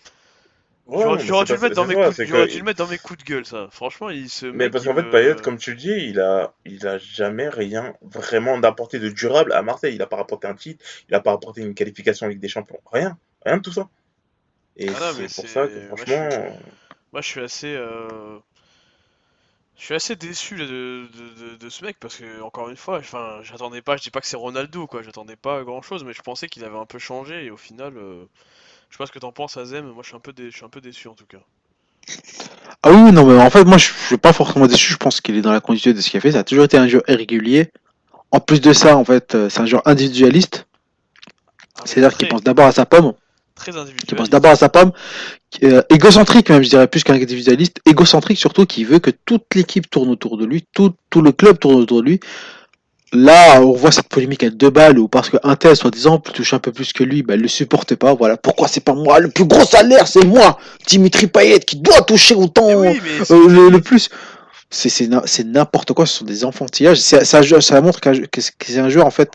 j'aurais dû le mettre dans mes coups, de gueule, ça. Franchement, il, ce Mais parce qu'en fait, Payet, me. comme tu le dis, il a, il a jamais rien vraiment d'apporté de durable à Marseille. Il a pas rapporté un titre, il a pas rapporté une qualification en Ligue des Champions, rien, rien de tout ça. Et Ah c'est pour ça que c'est. Moi, je franchement, suis. euh, Moi, je suis assez. euh, Je suis assez déçu là, de, de, de- de ce mec parce que, encore une fois, enfin, j'attendais pas, je dis pas que c'est Ronaldo, quoi, j'attendais pas grand chose, mais je pensais qu'il avait un peu changé et au final, euh, je sais pas ce que t'en penses, Azem, moi je suis un peu, dé- je suis un peu déçu en tout cas. Ah oui, non, mais en fait, moi, je suis pas forcément déçu. Je pense qu'il est dans la continuité de ce qu'il a fait. Ça a toujours été un jeu irrégulier. En plus de ça, en fait, euh, c'est un joueur individualiste. Ah, C'est-à-dire qu'il pense d'abord à sa pomme. très Qui pense individualiste. d'abord à sa pomme. euh, égocentrique, même, je dirais, plus qu'un individualiste. Égocentrique, surtout, qui veut que toute l'équipe tourne autour de lui. Tout, tout le club tourne autour de lui. Là, on voit cette polémique à deux balles où parce qu'un tel, soi-disant, touche un peu plus que lui, bah, il le supporte pas. Voilà. Pourquoi c'est pas moi? Le plus gros salaire, c'est moi! Dimitri Payet, qui doit toucher autant, oui, c'est- euh, le, le plus. C'est c'est n'importe quoi, ce sont des enfantillages. C'est- Ça, ça, montre qu'un jeu- que c'est un joueur, en fait,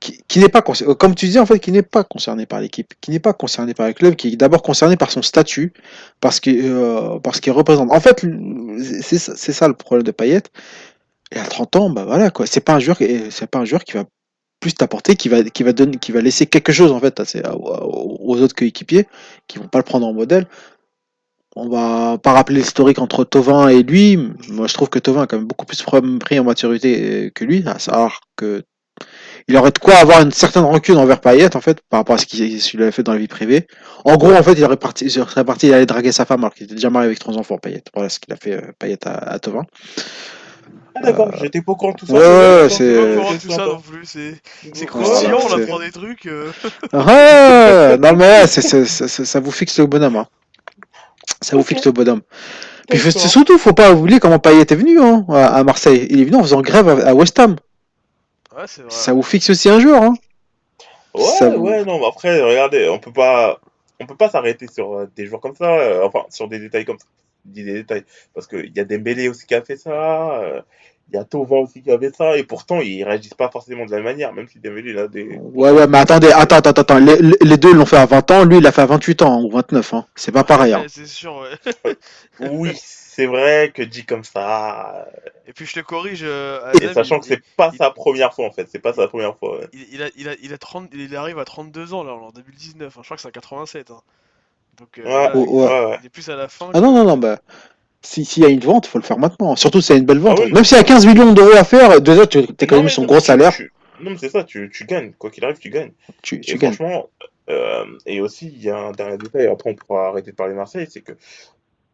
qui, qui n'est pas concerné, comme tu disais, en fait, qui n'est pas concerné par l'équipe, qui n'est pas concerné par le club, qui est d'abord concerné par son statut, parce que, euh, parce qu'il représente. En fait, c'est ça, c'est ça le problème de Payet. Et à 30 ans, bah voilà, quoi. C'est pas un joueur, qui- va plus t'apporter, qui va, qui va donner, qui va laisser quelque chose, en fait, aux autres coéquipiers, qui vont pas le prendre en modèle. On va pas rappeler l'historique entre Tovin et lui. Moi, je trouve que Tovin a quand même beaucoup plus pris en maturité euh, que lui, à savoir que il aurait de quoi avoir une certaine rancune envers Payet, en fait, par rapport à ce qu'il avait fait dans la vie privée. En gros, en fait, il aurait parti, il serait parti, allait draguer sa femme alors qu'il était déjà marié avec trois enfants, Payet. Voilà ce qu'il a fait, euh, Payet à, à Tovin. Ah d'accord, j'étais pas au courant de tout ça. ouais, ouais, c'est- Je suis pas euh, au courant de c'est tout ça sympa. non plus, c'est croustillant, on apprend des trucs. euh. Ouais, *laughs* non mais ça vous fixe le bonhomme. Hein. Ça vous fixe le bonhomme. Puis surtout, faut pas oublier comment Payet est venu hein, à Marseille. Il est venu en faisant grève à à West Ham. Ouais, c'est vrai. Ça vous fixe aussi un jour. Hein. Ouais, Ça vous- ouais, non, mais après, regardez, on peut pas, on peut pas s'arrêter sur euh, des joueurs comme ça, euh, enfin, sur des détails comme ça. Dis des détails, parce qu'il y a Dembélé aussi qui a fait ça, euh, il y a Thauvin aussi qui a fait ça, et pourtant, ils réagissent pas forcément de la même manière, même si Dembélé, il a des... Ouais, ouais, mais attendez, attends, attends, attends. Les, les- les deux l'ont fait à 20 ans, lui il l'a fait à 28 ans ou 29. Hein. C'est pas pareil. Hein. Ouais, c'est sûr, ouais. Oui, c'est vrai que dit comme ça, euh, Et puis je te corrige, euh, et Azem, sachant il, que c'est pas il- sa première fois, en fait, c'est pas sa première fois. ouais. il, il a, il, a, il, a 30, il arrive à 32 ans là, en 2019, hein, je crois que c'est à 87. hein. Donc euh, Ouais, il, il est plus à la fin Ah non, que... non, non, bah. Si- S'il y a une vente, faut le faire maintenant. Surtout si c'est une belle vente. Ah oui. Même s'il y a 15 millions d'euros à faire, déjà, tu t'as quand même son non, gros tu- salaire. tu- Non, mais c'est ça, tu, tu gagnes, quoi qu'il arrive, tu gagnes. Tu, Et gagnes. franchement, euh, et aussi, il y a un dernier détail, après on pourra arrêter de parler de Marseille, c'est que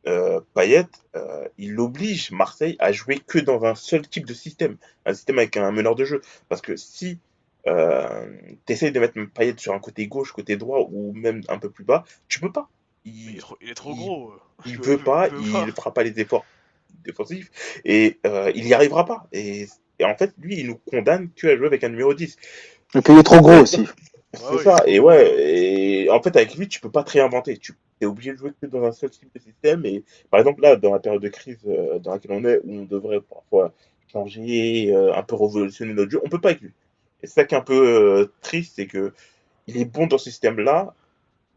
euh, Payet, euh, il oblige Marseille à jouer que dans un seul type de système, un système avec un meneur de jeu. Parce que si euh, tu essayes de mettre Payet sur un côté gauche, côté droit ou même un peu plus bas, tu peux pas. Il, Il, est trop, il est trop il- gros. il peut- veut pas, il ne fera pas les efforts défensifs et euh, il y arrivera pas. Et, et en fait, lui, il nous condamne que à jouer avec un numéro 10. Et puis il est trop gros aussi. C'est ouais, ça. Et ouais, et en fait, avec lui, tu peux pas te réinventer. Tu es obligé de jouer que dans un seul type de système. Et par exemple, là, dans la période de crise euh, dans laquelle on est, où on devrait parfois changer, un peu révolutionner notre jeu, on peut pas avec lui. Et c'est ça qui est un peu euh, triste, c'est que il est bon dans ce système-là,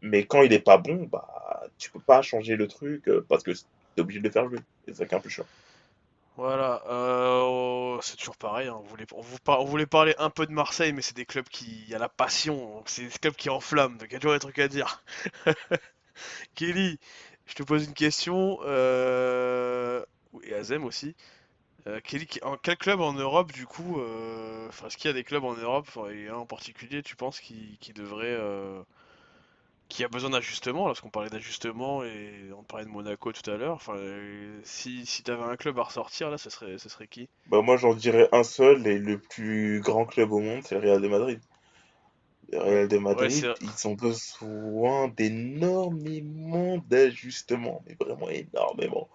mais quand il est pas bon, bah, tu peux pas changer le truc euh, parce que tu es obligé de le faire jouer. C'est ça qui est un peu chiant. Voilà, euh, c'est toujours pareil. hein, On voulait, on, voulait parler un peu de Marseille, mais c'est des clubs qui, il y a la passion, c'est des clubs qui enflamment, donc il y a toujours des trucs à dire. *laughs* Kelly, je te pose une question, et Azem aussi. Euh, quel club en Europe, du coup, euh, est-ce qu'il y a des clubs en Europe, et un en particulier, tu penses, qui, qui devrait, euh, qui a besoin d'ajustement, lorsqu'on parlait d'ajustement et on parlait de Monaco tout à l'heure, enfin, euh, si, si t'avais un club à ressortir, là, ce serait, ce serait qui? Bah, moi, j'en dirais un seul, et le plus grand club au monde, c'est le Real de Madrid. Le Real de Madrid, ils ont besoin d'énormément d'ajustements, mais vraiment énormément.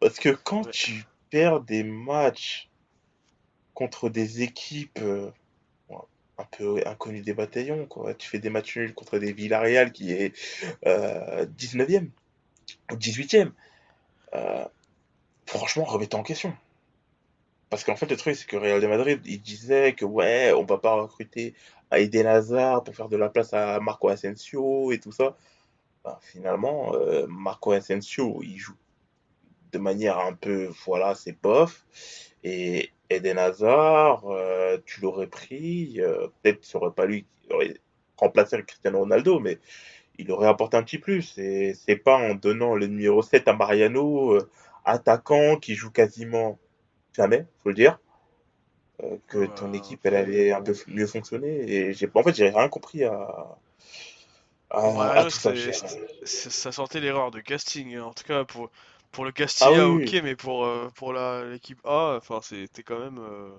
Parce que quand Ouais. tu perds des matchs contre des équipes euh, un peu inconnues des bataillons, quoi, tu fais des matchs nuls contre des Villarreal qui est euh, 19e ou 18e, euh, franchement, remets-toi en question. Parce qu'en fait, le truc, c'est que Real de Madrid, il disait que ouais, on va pas recruter Eden Hazard pour faire de la place à Marco Asensio et tout ça. Ben, finalement, euh, Marco Asensio, il joue de manière un peu, voilà, c'est bof. Et Eden Hazard, euh, tu l'aurais pris, euh, peut-être ce serait pas lui qui aurait remplacé Cristiano Ronaldo, mais il aurait apporté un petit plus. Et c'est pas en donnant le numéro 7 à Mariano, euh, attaquant qui joue quasiment jamais, faut le dire, que ton Bah, équipe elle allait un peu mieux fonctionner. Et j'ai, en fait, j'ai rien compris à, à, tout ça. ça sentait l'erreur de casting, hein. En tout cas, pour, pour le Ah Castilla, oui, ok, oui. mais pour, euh, pour la, l'équipe A, enfin, c'était quand même, euh,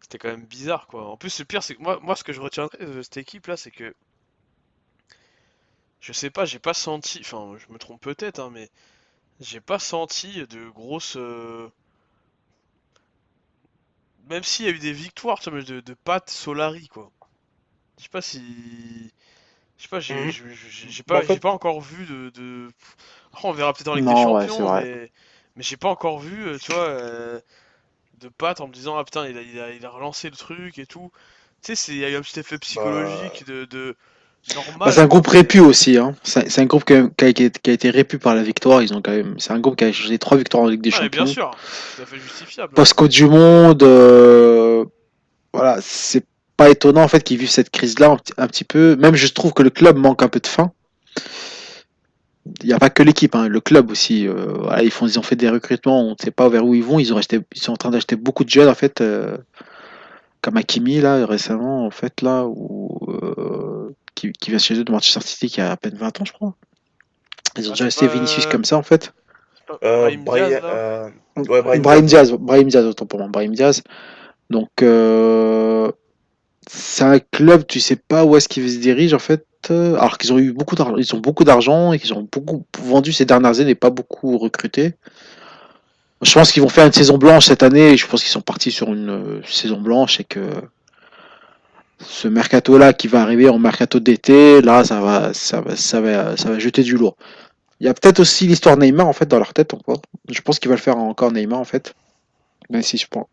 c'était quand même bizarre, quoi. En plus, le pire, c'est que moi, moi, ce que je retiendrai de cette équipe-là, c'est que, je sais pas, j'ai pas senti, enfin, je me trompe peut-être, hein, mais j'ai pas senti de grosses, euh, même s'il y a eu des victoires, tu vois, mais de, de Pat Solari, quoi. Je sais pas si. Je sais pas, j'ai Mhm. Bah, en pas, j'ai fait, pas encore vu de, de... *laughs* On verra peut-être en Ligue des Non, ouais, c'est Champions, mais, mais j'ai pas encore vu, euh, tu vois, euh, de Pat en me disant, ah putain, il a, il a, il a relancé le truc et tout. Tu sais, c'est- il y a eu un petit effet bah, psychologique de, de Bah, normal, c'est un groupe répu aussi. Hein. C'est c'est un groupe qui a, qui a- qui a été répu par la victoire. Ils ont quand même. C'est un groupe qui a changé trois victoires en Ligue des Ah, mais bien Champions. sûr, tout à fait justifiable. Post-Coupe du Monde. euh, Voilà, c'est pas étonnant en fait qu'ils vivent cette crise-là un, petit- un petit peu. Même je trouve que le club manque un peu de fin. Il n'y a pas que l'équipe, hein, le club aussi. euh, voilà, ils, font, ils ont fait des recrutements, on ne sait pas vers où ils vont. Ils, ont acheté, ils sont en train d'acheter beaucoup de jeunes en fait, euh, comme Hakimi là récemment en fait là, ou euh, qui, qui vient chez eux de Manchester City qui a à peine 20 ans je crois. Ils ont Ah, déjà acheté Vinicius comme ça en fait. euh, Brahim Diaz, Brahim, là? euh, ouais, Brahim Brahim Diaz, Diaz, Brahim Diaz, autant pour moi, Brahim Diaz. Donc euh, c'est un club, tu sais pas où est-ce qu'il se dirige en fait. euh, Alors qu'ils ont eu beaucoup d'argent, ils ont beaucoup d'argent et qu'ils ont beaucoup vendu ces dernières années et pas beaucoup recruté. Je pense qu'ils vont faire une saison blanche cette année et je pense qu'ils sont partis sur une euh, saison blanche et que ce mercato là qui va arriver en mercato d'été, là ça va, ça va, ça va, ça va jeter du lourd. Il y a peut-être aussi l'histoire Neymar en fait dans leur tête encore. Je pense qu'ils veulent faire encore Neymar en fait, même si je pense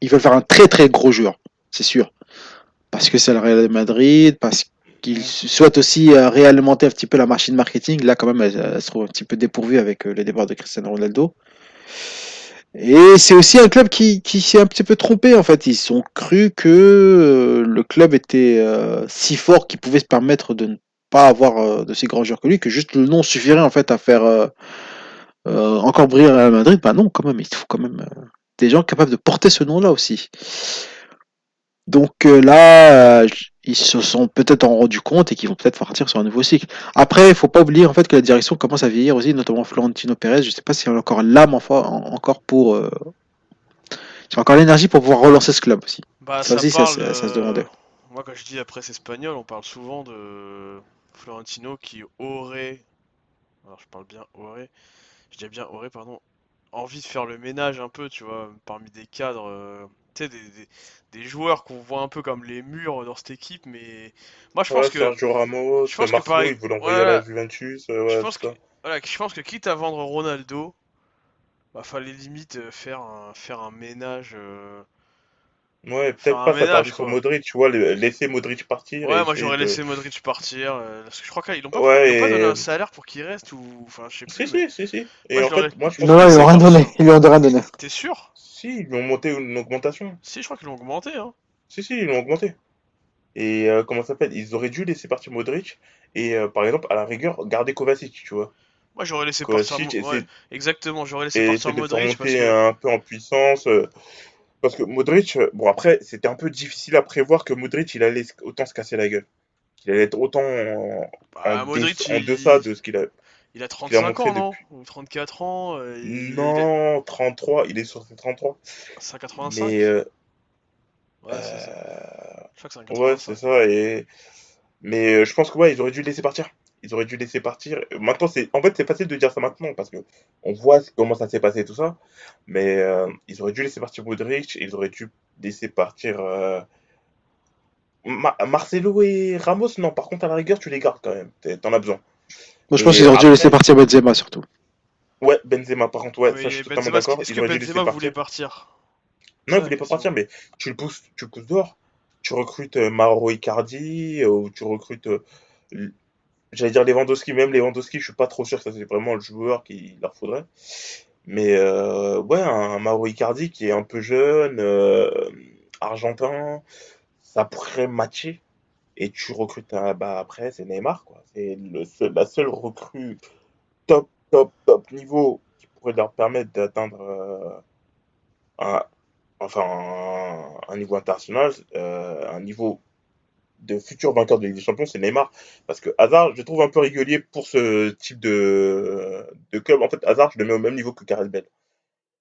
ils veulent faire un très très gros joueur, c'est sûr, parce que c'est le Real Madrid, parce qu'ils souhaitent aussi euh, réalimenter un petit peu la machine marketing. Là quand même, elle, se trouve un petit peu dépourvue avec euh, le départ de Cristiano Ronaldo. Et c'est aussi un club qui, s'est un petit peu trompé en fait. Ils ont cru que euh, le club était si fort qu'il pouvait se permettre de ne pas avoir de si grands joueurs que lui, que juste le nom suffirait en fait à faire encore briller à Madrid. Bah non, quand même, il faut quand même des gens capables de porter ce nom-là aussi. Donc euh, là, euh, ils se sont peut-être en rendu compte et qu'ils vont peut-être partir sur un nouveau cycle. Après, il faut pas oublier en fait que la direction commence à vieillir aussi, notamment Florentino Pérez. Je sais pas s'il a encore l'âme encore pour, euh... il a encore l'énergie pour pouvoir relancer ce club aussi. Bah, Ça ça, aussi, ça, parle, ça- ça se demandait. Moi, quand je dis la presse espagnole, on parle souvent de Florentino qui aurait, alors je parle bien aurait, je dis bien aurait, pardon, envie de faire le ménage un peu, tu vois, parmi des cadres, euh, des, des, des joueurs qu'on voit un peu comme les murs dans cette équipe, mais moi, je pense Ouais, que, Sergio Ramos, je pense que Marcelo, pareil, il voulait envoyer ouais, à la. Juventus. euh, je pense que, voilà, je pense que quitte à vendre Ronaldo, bah, fallait limite euh, faire un, faire un ménage, euh, Ouais, peut-être pas s'attarder ménage, sur. Modric, tu vois, le- laisser Modric partir et Ouais, moi j'aurais de. laissé Modric partir, euh, parce que je crois qu'ils l'ont pas, Ouais, ils l'ont pas donné et. un salaire pour qu'il reste, ou, enfin, je sais Si, plus, mais si, si, si. Et moi en fait, moi je pense Non, ils que. lui ont laissé rien donné. Ils lui ont rien donné. T'es sûr? Si, ils lui ont monté une augmentation. Si, je crois qu'ils l'ont augmenté, hein. Si, si, ils l'ont augmenté. Et euh, comment ça s'appelle? Ils auraient dû laisser partir Modric et euh, par exemple, à la rigueur, garder Kovacic, tu vois. Moi j'aurais laissé partir, Kovacic, ouais, exactement, j'aurais laissé et partir Modric parce que, un peu en puissance. euh, parce que Modric, bon après, c'était un peu difficile à prévoir que Modric, il allait autant se casser la gueule. Qu'il allait être autant en, en, bah, Modric, en deçà de ce qu'il a, il a qu'il a 35 montré ans, non? depuis. Ou 34 ans, euh, il, il est Non, 33, il est sur ses 33. 185? Mais euh, Ouais, c'est ça. euh, Je crois que c'est ouais, c'est 185. ça. Et mais je pense que ouais, ils auraient dû le laisser partir. Ils auraient dû laisser partir. Maintenant, c'est en fait c'est facile de dire ça maintenant parce que on voit comment ça s'est passé tout ça. Mais euh, ils auraient dû laisser partir Modric. Ils auraient dû laisser partir euh, Ma- Marcelo et Ramos. Non, par contre à la rigueur, tu les gardes quand même. T'en as besoin. Moi, je pense qu'ils auraient dû laisser partir Benzema surtout. ouais, Benzema. Par contre, ouais, ça je suis totalement Benzema, d'accord. est-ce Ils que auraient dû laisser Benzema voulait partir. Non, il voulait pas partir, mais tu le pousses, tu le pousses dehors. Tu recrutes euh, Mauro Icardi, euh, ou tu recrutes, euh, j'allais dire Lewandowski, même Lewandowski, je suis pas trop sûr que ça c'est vraiment le joueur qu'il leur faudrait. Mais euh, ouais, un Mauro Icardi qui est un peu jeune, euh, argentin, ça pourrait matcher. Et tu recrutes un, bah après c'est Neymar quoi. C'est le seul, la seule recrue top, top, top niveau qui pourrait leur permettre d'atteindre euh, un, enfin un, un niveau international, euh, un niveau de futur vainqueur de Ligue des Champions, c'est Neymar. Parce que Hazard, je le trouve un peu régulier pour ce type de, de club. En fait, Hazard, je le mets au même niveau que Gareth Bale,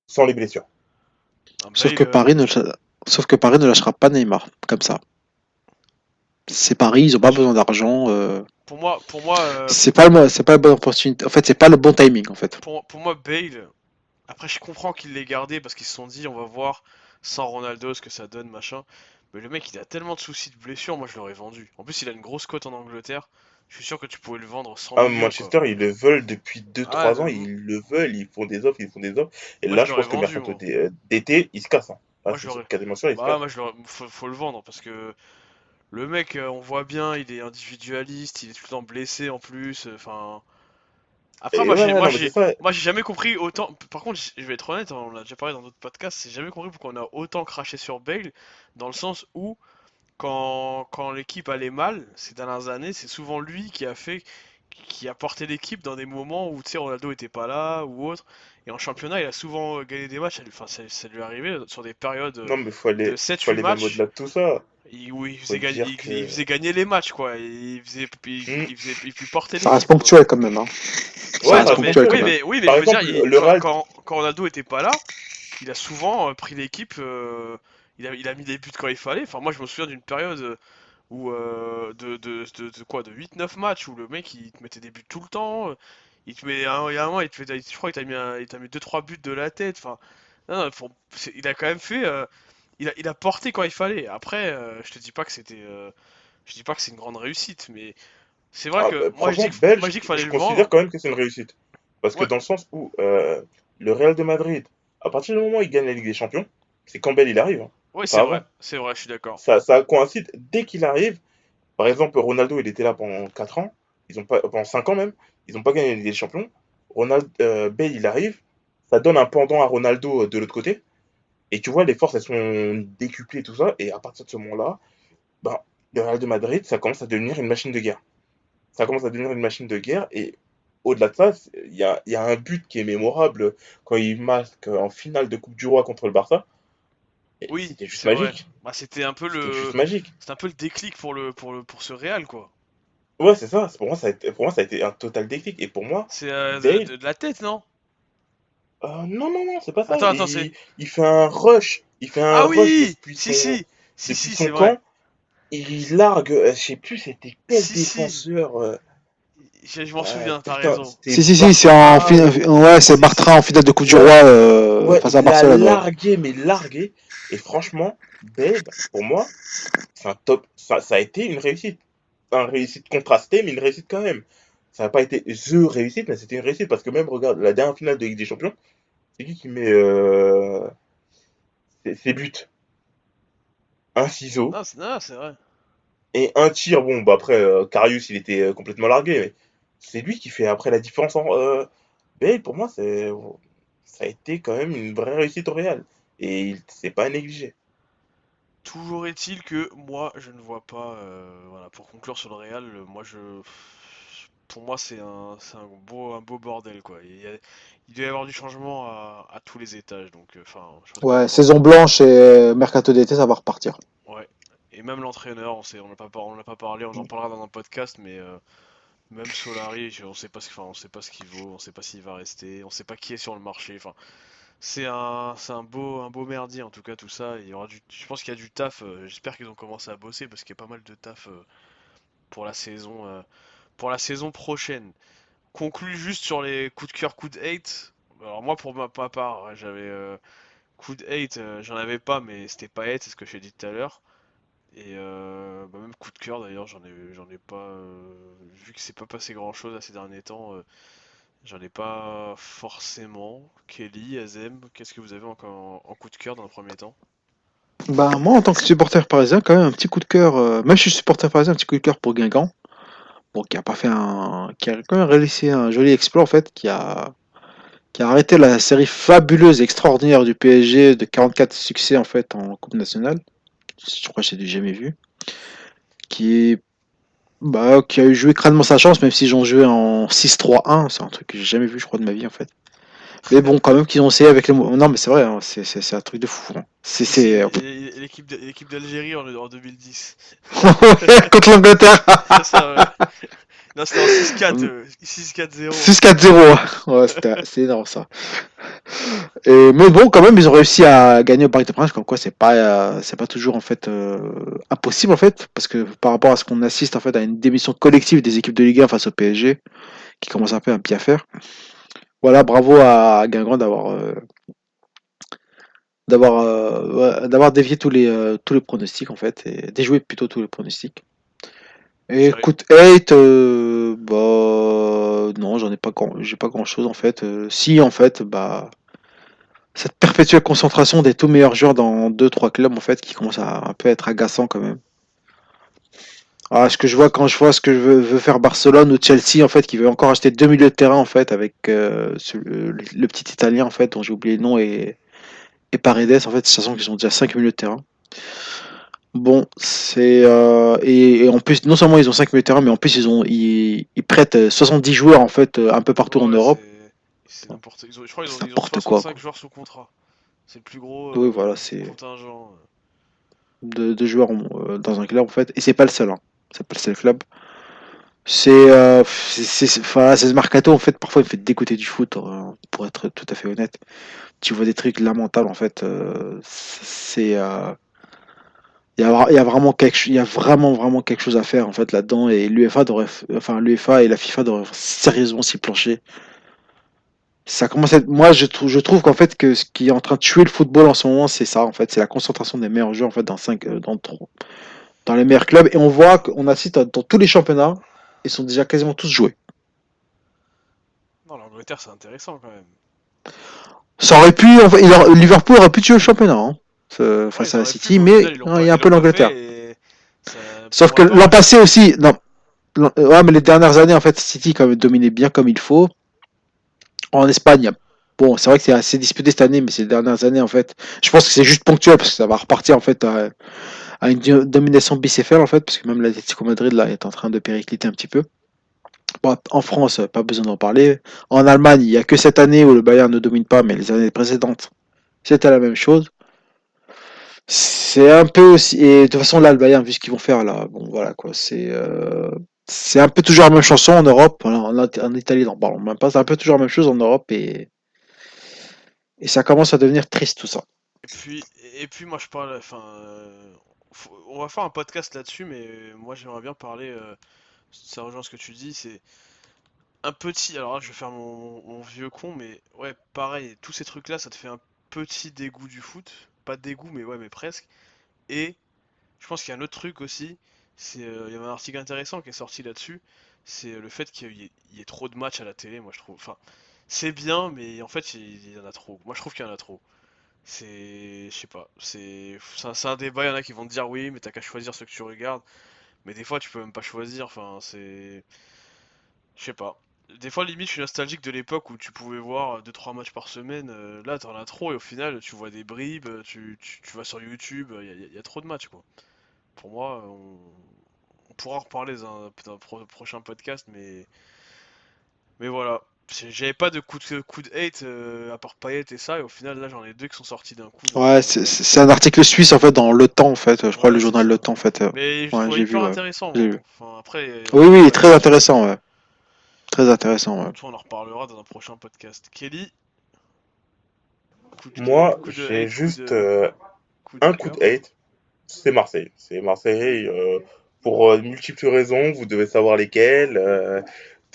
sans les blessures. Sauf que euh, Paris ne, sauf que Paris ne lâchera pas Neymar comme ça. C'est Paris, ils ont pas besoin d'argent. euh, pour moi, pour moi, euh, C'est pas le, c'est pas la bonne opportunité. En fait, c'est pas le bon timing en fait. pour, pour moi, Bale, après je comprends qu'il l'ait gardé parce qu'ils se sont dit on va voir sans Ronaldo ce que ça donne, machin. Mais le mec il a tellement de soucis de blessure, moi je l'aurais vendu. En plus il a une grosse cote en Angleterre, je suis sûr que tu pouvais le vendre 100 Ah, millions Manchester, quoi. ils le veulent depuis 2-3 Ah, ans, ils le veulent, ils font des offres, ils font des offres. Et Moi là, je pense que mercato moi. d'é- d'été, il se casse. Hein. Ah, Moi je quasiment sûr, il se Bah casse. moi je l'aurais. Faut, faut le vendre parce que le mec euh, on voit bien, il est individualiste, il est tout le temps blessé en plus, euh, enfin. Après Et moi ouais, j'ai ouais, jamais compris autant par contre je vais être honnête, hein, on l'a déjà parlé dans d'autres podcasts, j'ai jamais compris pourquoi on a autant craché sur Bale dans le sens où quand quand l'équipe allait mal ces dernières années, c'est souvent lui qui a fait qui a porté l'équipe dans des moments où tu sais Ronaldo était pas là ou autre et en championnat, il a souvent euh, gagné des matchs, ça lui- enfin ça, ça lui est arrivé euh, sur des périodes euh, Non, mais faut de aller, faut 7-8 aller même matchs au-delà de tout ça. Il, où il faisait gagner, dire il, que. il faisait gagner les matchs quoi, il faisait il, Hmm. il faisait il portait Ça reste ponctuel quand même. Hein. Ouais, reste ça non, mais ponctuel quand oui, même. mais oui, mais Par je veux dire, exemple, il- le quand, Real. quand, quand Ronaldo était pas là, il a souvent euh, pris l'équipe, euh, il a, il a mis des buts quand il fallait. Enfin, moi, je me souviens d'une période euh, où euh, de, de, de, de quoi, de 8-9 matchs où le mec il te mettait des buts tout le temps. Il te met un, il y a un moment, il te fait, je crois qu'il t'a mis, un- il t'a mis 2-3 buts de la tête. Enfin, non, non, faut- il a quand même fait, euh, il a, il a porté quand il fallait. Après, euh, je te dis pas que c'était, euh, je dis pas que c'est une grande réussite, mais c'est vrai Ah, que bah, moi je dis que, moi je dis qu'il fallait je le considère vendre. quand même que c'est une réussite. Parce que dans le sens où euh, le Real de Madrid, à partir du moment où il gagne la Ligue des Champions, c'est quand Bale il arrive, hein, pas c'est vrai, c'est vrai, je suis d'accord. Ça, ça coïncide dès qu'il arrive. Par exemple, Ronaldo, il était là pendant 4 ans, ils ont pas, pendant 5 ans même, ils n'ont pas gagné la Ligue des Champions. Ronald, euh, Bale, il arrive, ça donne un pendant à Ronaldo de l'autre côté. Et tu vois, les forces, elles sont décuplées et tout ça. Et à partir de ce moment-là, ben, le Real de Madrid, ça commence à devenir une machine de guerre. Ça commence à devenir une machine de guerre. Et au-delà de ça, il y a, il y a un but qui est mémorable quand il marque en finale de Coupe du Roi contre le Barça. Et Oui, C'était juste magique. Bah, c'était un peu le, juste magique. c'était un peu le déclic pour le, pour le, pour ce Real quoi. Ouais, c'est ça. Pour moi, ça a été, pour moi, ça a été un total déclic. Et pour moi, C'est euh, Bale- de- de la tête, non? Euh, non, non, non, c'est pas ça. Attends, attends, il, c'est- il fait un rush. Il fait un Ah rush oui, depuis si son, si, si depuis si, son c'est vrai. camp. Il largue, euh, je sais plus, c'était quel Si, si. défenseur. euh, Je, je m'en euh, souviens, t'as putain, raison. Si, si, si, c'est en fin- ouais, c'est Bartra en finale de Coupe du Roi euh, Ouais, face à il a Barcelone. ouais. largué, mais largué. Et franchement, Bale, pour moi, c'est un top. Ça, ça a été une réussite. Une réussite contrastée, mais une réussite quand même. Ça n'a pas été THE réussite, mais c'était une réussite. Parce que même, regarde, la dernière finale de Ligue des Champions, c'est qui qui met euh, ses, ses buts? Un ciseau Non, c'est vrai. et un tir. Bon, bah après, euh, Karius, il était euh, complètement largué, mais c'est lui qui fait après la différence. En, euh, Bale, pour moi, c'est, ça a été quand même une vraie réussite au Real. Et il c'est pas à négliger. Toujours est-il que moi, je ne vois pas. euh, voilà, pour conclure sur le Real, euh, moi je. Pour moi, c'est un, c'est un beau, un beau bordel quoi. Il, y a- il doit y avoir du changement à, à tous les étages. Donc, euh, enfin, je pense que- Ouais, saison blanche et mercato d'été, ça va repartir. Ouais. Et même l'entraîneur, on sait, on n'a pas, on n'a pas parlé, on en parlera dans un podcast, mais euh, même Solari, on sait pas ce, enfin, on sait pas ce qu'il vaut, on sait pas s'il va rester, on sait pas qui est sur le marché. Enfin, c'est un, c'est un beau, un beau merdier en tout cas tout ça. Il y aura du, je pense qu'il y a du taf. euh, J'espère qu'ils ont commencé à bosser parce qu'il y a pas mal de taf euh, pour la saison, euh, pour la saison prochaine. Conclu juste sur les coups de cœur, coups de hate. Alors moi pour ma part, ouais, j'avais euh, coup de hate, euh, j'en avais pas, mais c'était pas hate, c'est ce que j'ai dit tout à l'heure. Et euh, bah, même coup de cœur d'ailleurs, j'en ai, j'en ai pas. euh, vu que c'est pas passé grand chose à ces derniers temps, j'en ai pas forcément. Kelly, Azem, qu'est-ce que vous avez encore en, en coup de cœur dans le premier temps? Bah, moi, en tant que supporter parisien, quand même un petit coup de cœur. si je suis supporter parisien, un petit coup de cœur pour Guingamp. Bon, qui a pas fait un. qui a quand même réalisé un joli exploit, en fait, qui a. qui a arrêté la série fabuleuse et extraordinaire du PSG de 44 succès, en fait, en Coupe nationale. Je crois que j'ai du jamais vu. Qui. Bah, qui a eu joué crânement sa chance, même s'ils ont joué en 6-3-1. C'est un truc que j'ai jamais vu, je crois, de ma vie, en fait. Mais bon, quand même qu'ils ont essayé avec les. Non, mais c'est vrai, hein, c'est c'est- c'est un truc de fou. hein. C'est. et L'équipe de- l'équipe d'Algérie en, en 2010. *laughs* Contre l'Angleterre. *laughs* C'est ça, ouais. Non, c'était en 6-4, euh, 6-4-0. 6-4-0. Ouais, c'était c'est énorme ça. Et, mais bon, quand même, ils ont réussi à gagner au Parc des Princes, comme quoi c'est pas, euh, c'est pas toujours en fait euh, impossible en fait, parce que par rapport à ce qu'on assiste en fait à une démission collective des équipes de Ligue 1 face au PSG, qui commence un peu un pied à faire. Voilà, bravo à Guingamp d'avoir euh, d'avoir euh, d'avoir dévié tous les euh, tous les pronostics en fait et déjoué plutôt tous les pronostics. Et hate, euh, bah non, j'en ai pas grand, j'ai pas grand chose en fait. Euh, si en fait, bah cette perpétuelle concentration des tout meilleurs joueurs dans deux trois clubs en fait qui commence à un peu être agaçant quand même. Ah, ce que je vois quand je vois ce que veut, veut faire Barcelone ou Chelsea en fait qui veut encore acheter deux milieux de terrain en fait avec euh, ce- le, le petit italien en fait dont j'ai oublié le nom et, et Paredes en fait sachant qu'ils ont déjà cinq milieux de terrain. Bon, c'est euh, et, et en plus non seulement ils ont 5 milieux de terrain mais en plus ils ont ils, ils prêtent euh, 70 joueurs en fait euh, un peu partout en Europe. c'est- n'importe ils ont- Je crois qu'ils ont, C'est ils ont n'importe quoi, 65 joueurs sous contrat. C'est le plus gros Oui, voilà, c'est- contingent. de, de joueurs dans un club en fait et c'est pas le seul hein. C'est pas le club c'est enfin, ce mercato en fait parfois il me fait dégoûter du foot euh, pour être tout à fait honnête. Tu vois des trucs lamentables en fait euh, c'est euh, il y a, vraiment quelque il y a vraiment vraiment quelque chose à faire en fait là-dedans. Et l'UEFA enfin l'UEFA et la FIFA devraient sérieusement s'y plancher. Ça commence à être... moi je trouve je trouve qu'en fait que ce qui est en train de tuer le football en ce moment c'est ça en fait. C'est la concentration des meilleurs joueurs en fait dans cinq euh, dans trois- dans les meilleurs clubs et on voit qu'on assiste à- dans tous les championnats ils sont déjà quasiment tous joués. Non, l'Angleterre c'est intéressant quand même. ça aurait pu Liverpool aurait pu tuer le championnat hein, ce- Ouais, face ils à la City pu, mais final, non, il y a un peu l'Angleterre. sauf que l'an passé aussi non ouais mais les dernières années en fait City quand même dominé bien comme il faut. En Espagne bon c'est vrai que c'est assez disputé cette année mais ces dernières années en fait je pense que c'est juste ponctuel parce que ça va repartir en fait à, à une do- domination bicéphale en fait parce que même l'Atlético Madrid là est en train de péricliter un petit peu Bon, en France pas besoin d'en parler en Allemagne il y a que cette année où le Bayern ne domine pas mais les années précédentes c'était la même chose C'est un peu aussi. Et de toute façon, là, le Bayern, vu ce qu'ils vont faire là, bon, voilà quoi. C'est euh, c'est un peu toujours la même chanson en Europe. En, Italie, non, pardon, même pas. C'est un peu toujours la même chose en Europe et et ça commence à devenir triste tout ça. Et puis, et puis moi je parle, enfin, euh, on va faire un podcast là-dessus, mais moi j'aimerais bien parler, euh, ça rejoint ce que tu dis, c'est un petit, alors là je vais faire mon, vieux con, mais ouais, pareil, tous ces trucs-là, ça te fait un petit dégoût du foot, pas dégoût, mais ouais, mais presque. Et je pense qu'il y a un autre truc aussi, euh, il y avait un article intéressant qui est sorti là-dessus, c'est le fait qu'il y ait, trop de matchs à la télé, moi je trouve, enfin, c'est bien, mais en fait il y en a trop, moi je trouve qu'il y en a trop. C'est, je sais pas, c'est un, un débat, il y en a qui vont te dire oui, mais t'as qu'à choisir ce que tu regardes, mais des fois tu peux même pas choisir, enfin c'est, je sais pas. Des fois limite je suis nostalgique de l'époque où tu pouvais voir deux trois matchs par semaine, euh, là t'en as trop et au final tu vois des bribes, tu, tu, tu vas sur YouTube, il y a, trop de matchs quoi. Pour moi, on, on pourra en reparler dans un, dans un pro- prochain podcast, mais, mais voilà. J'avais pas de coup de, coup de hate euh, à part Payet et ça, et au final là j'en ai deux qui sont sortis d'un coup. Ouais, euh, c'est un article suisse en fait dans Le Temps en fait. Je crois le journal. Le Temps en fait. euh. Mais Ouais, j'ai vu, intéressant. Vu. Enfin, après, euh, Oui, oui, très intéressant, ouais. Très intéressant, ouais. on en reparlera dans un prochain podcast. Kelly, coup de, Moi, j'ai juste de, euh, coup de un coup de hate, c'est Marseille. C'est Marseille euh, pour euh, multiples raisons, vous devez savoir lesquelles.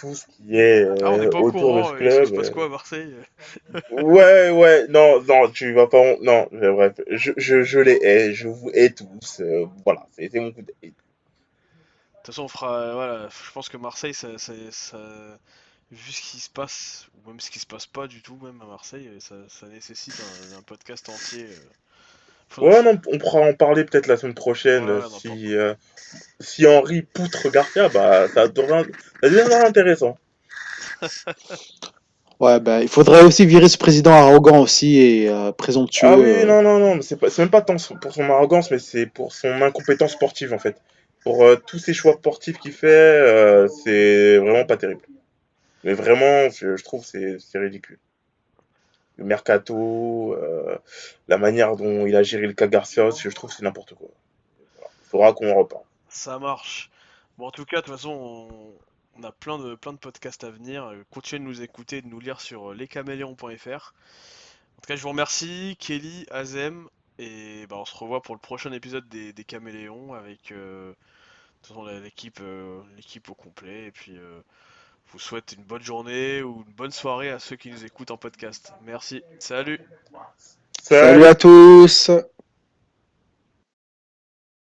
Euh, tout ce qui est Ah, on n'est euh, pas au autour de ce courant, euh, se club. passe euh, quoi à Marseille? *laughs* Ouais, ouais, non, non, tu vas pas. Non, bref, je, je, je les hais, je vous hais tous. euh, voilà, c'est mon coup de hate. De toute façon, on fera, euh, voilà, je pense que Marseille, ça, ça, ça- vu ce qui se passe, ou même ce qui se passe pas du tout, même à Marseille, euh, ça, ça nécessite un, un podcast entier. euh. Ouais, non, on pourra en parler peut-être la semaine prochaine. Ouais, euh, si, euh, si Henri poutre Garcia, bah, ça deviendra intéressant. *laughs* Ouais, ben, il faudrait aussi virer ce président arrogant aussi et euh, présomptueux. Ah oui, euh. non, non, non, mais c'est pas, c'est même pas tant pour son arrogance, mais c'est pour son incompétence sportive en fait. Pour euh, tous ces choix sportifs qu'il fait, euh, c'est vraiment pas terrible. Mais vraiment, je, je trouve c'est ridicule. Le mercato, euh, la manière dont il a géré le cas Garcia, je trouve c'est n'importe quoi. Faudra qu'on en reparle. Ça marche. Bon, en tout cas, de toute façon, on, a plein de, plein de podcasts à venir. Euh, Continuez de nous écouter de nous lire sur euh, lescaméléons.fr. En tout cas, je vous remercie, Kelly, Azem, et bah, on se revoit pour le prochain épisode des, des Caméléons avec l'équipe au complet. Je vous souhaite une bonne journée ou une bonne soirée à ceux qui nous écoutent en podcast. Merci, salut! Salut à tous!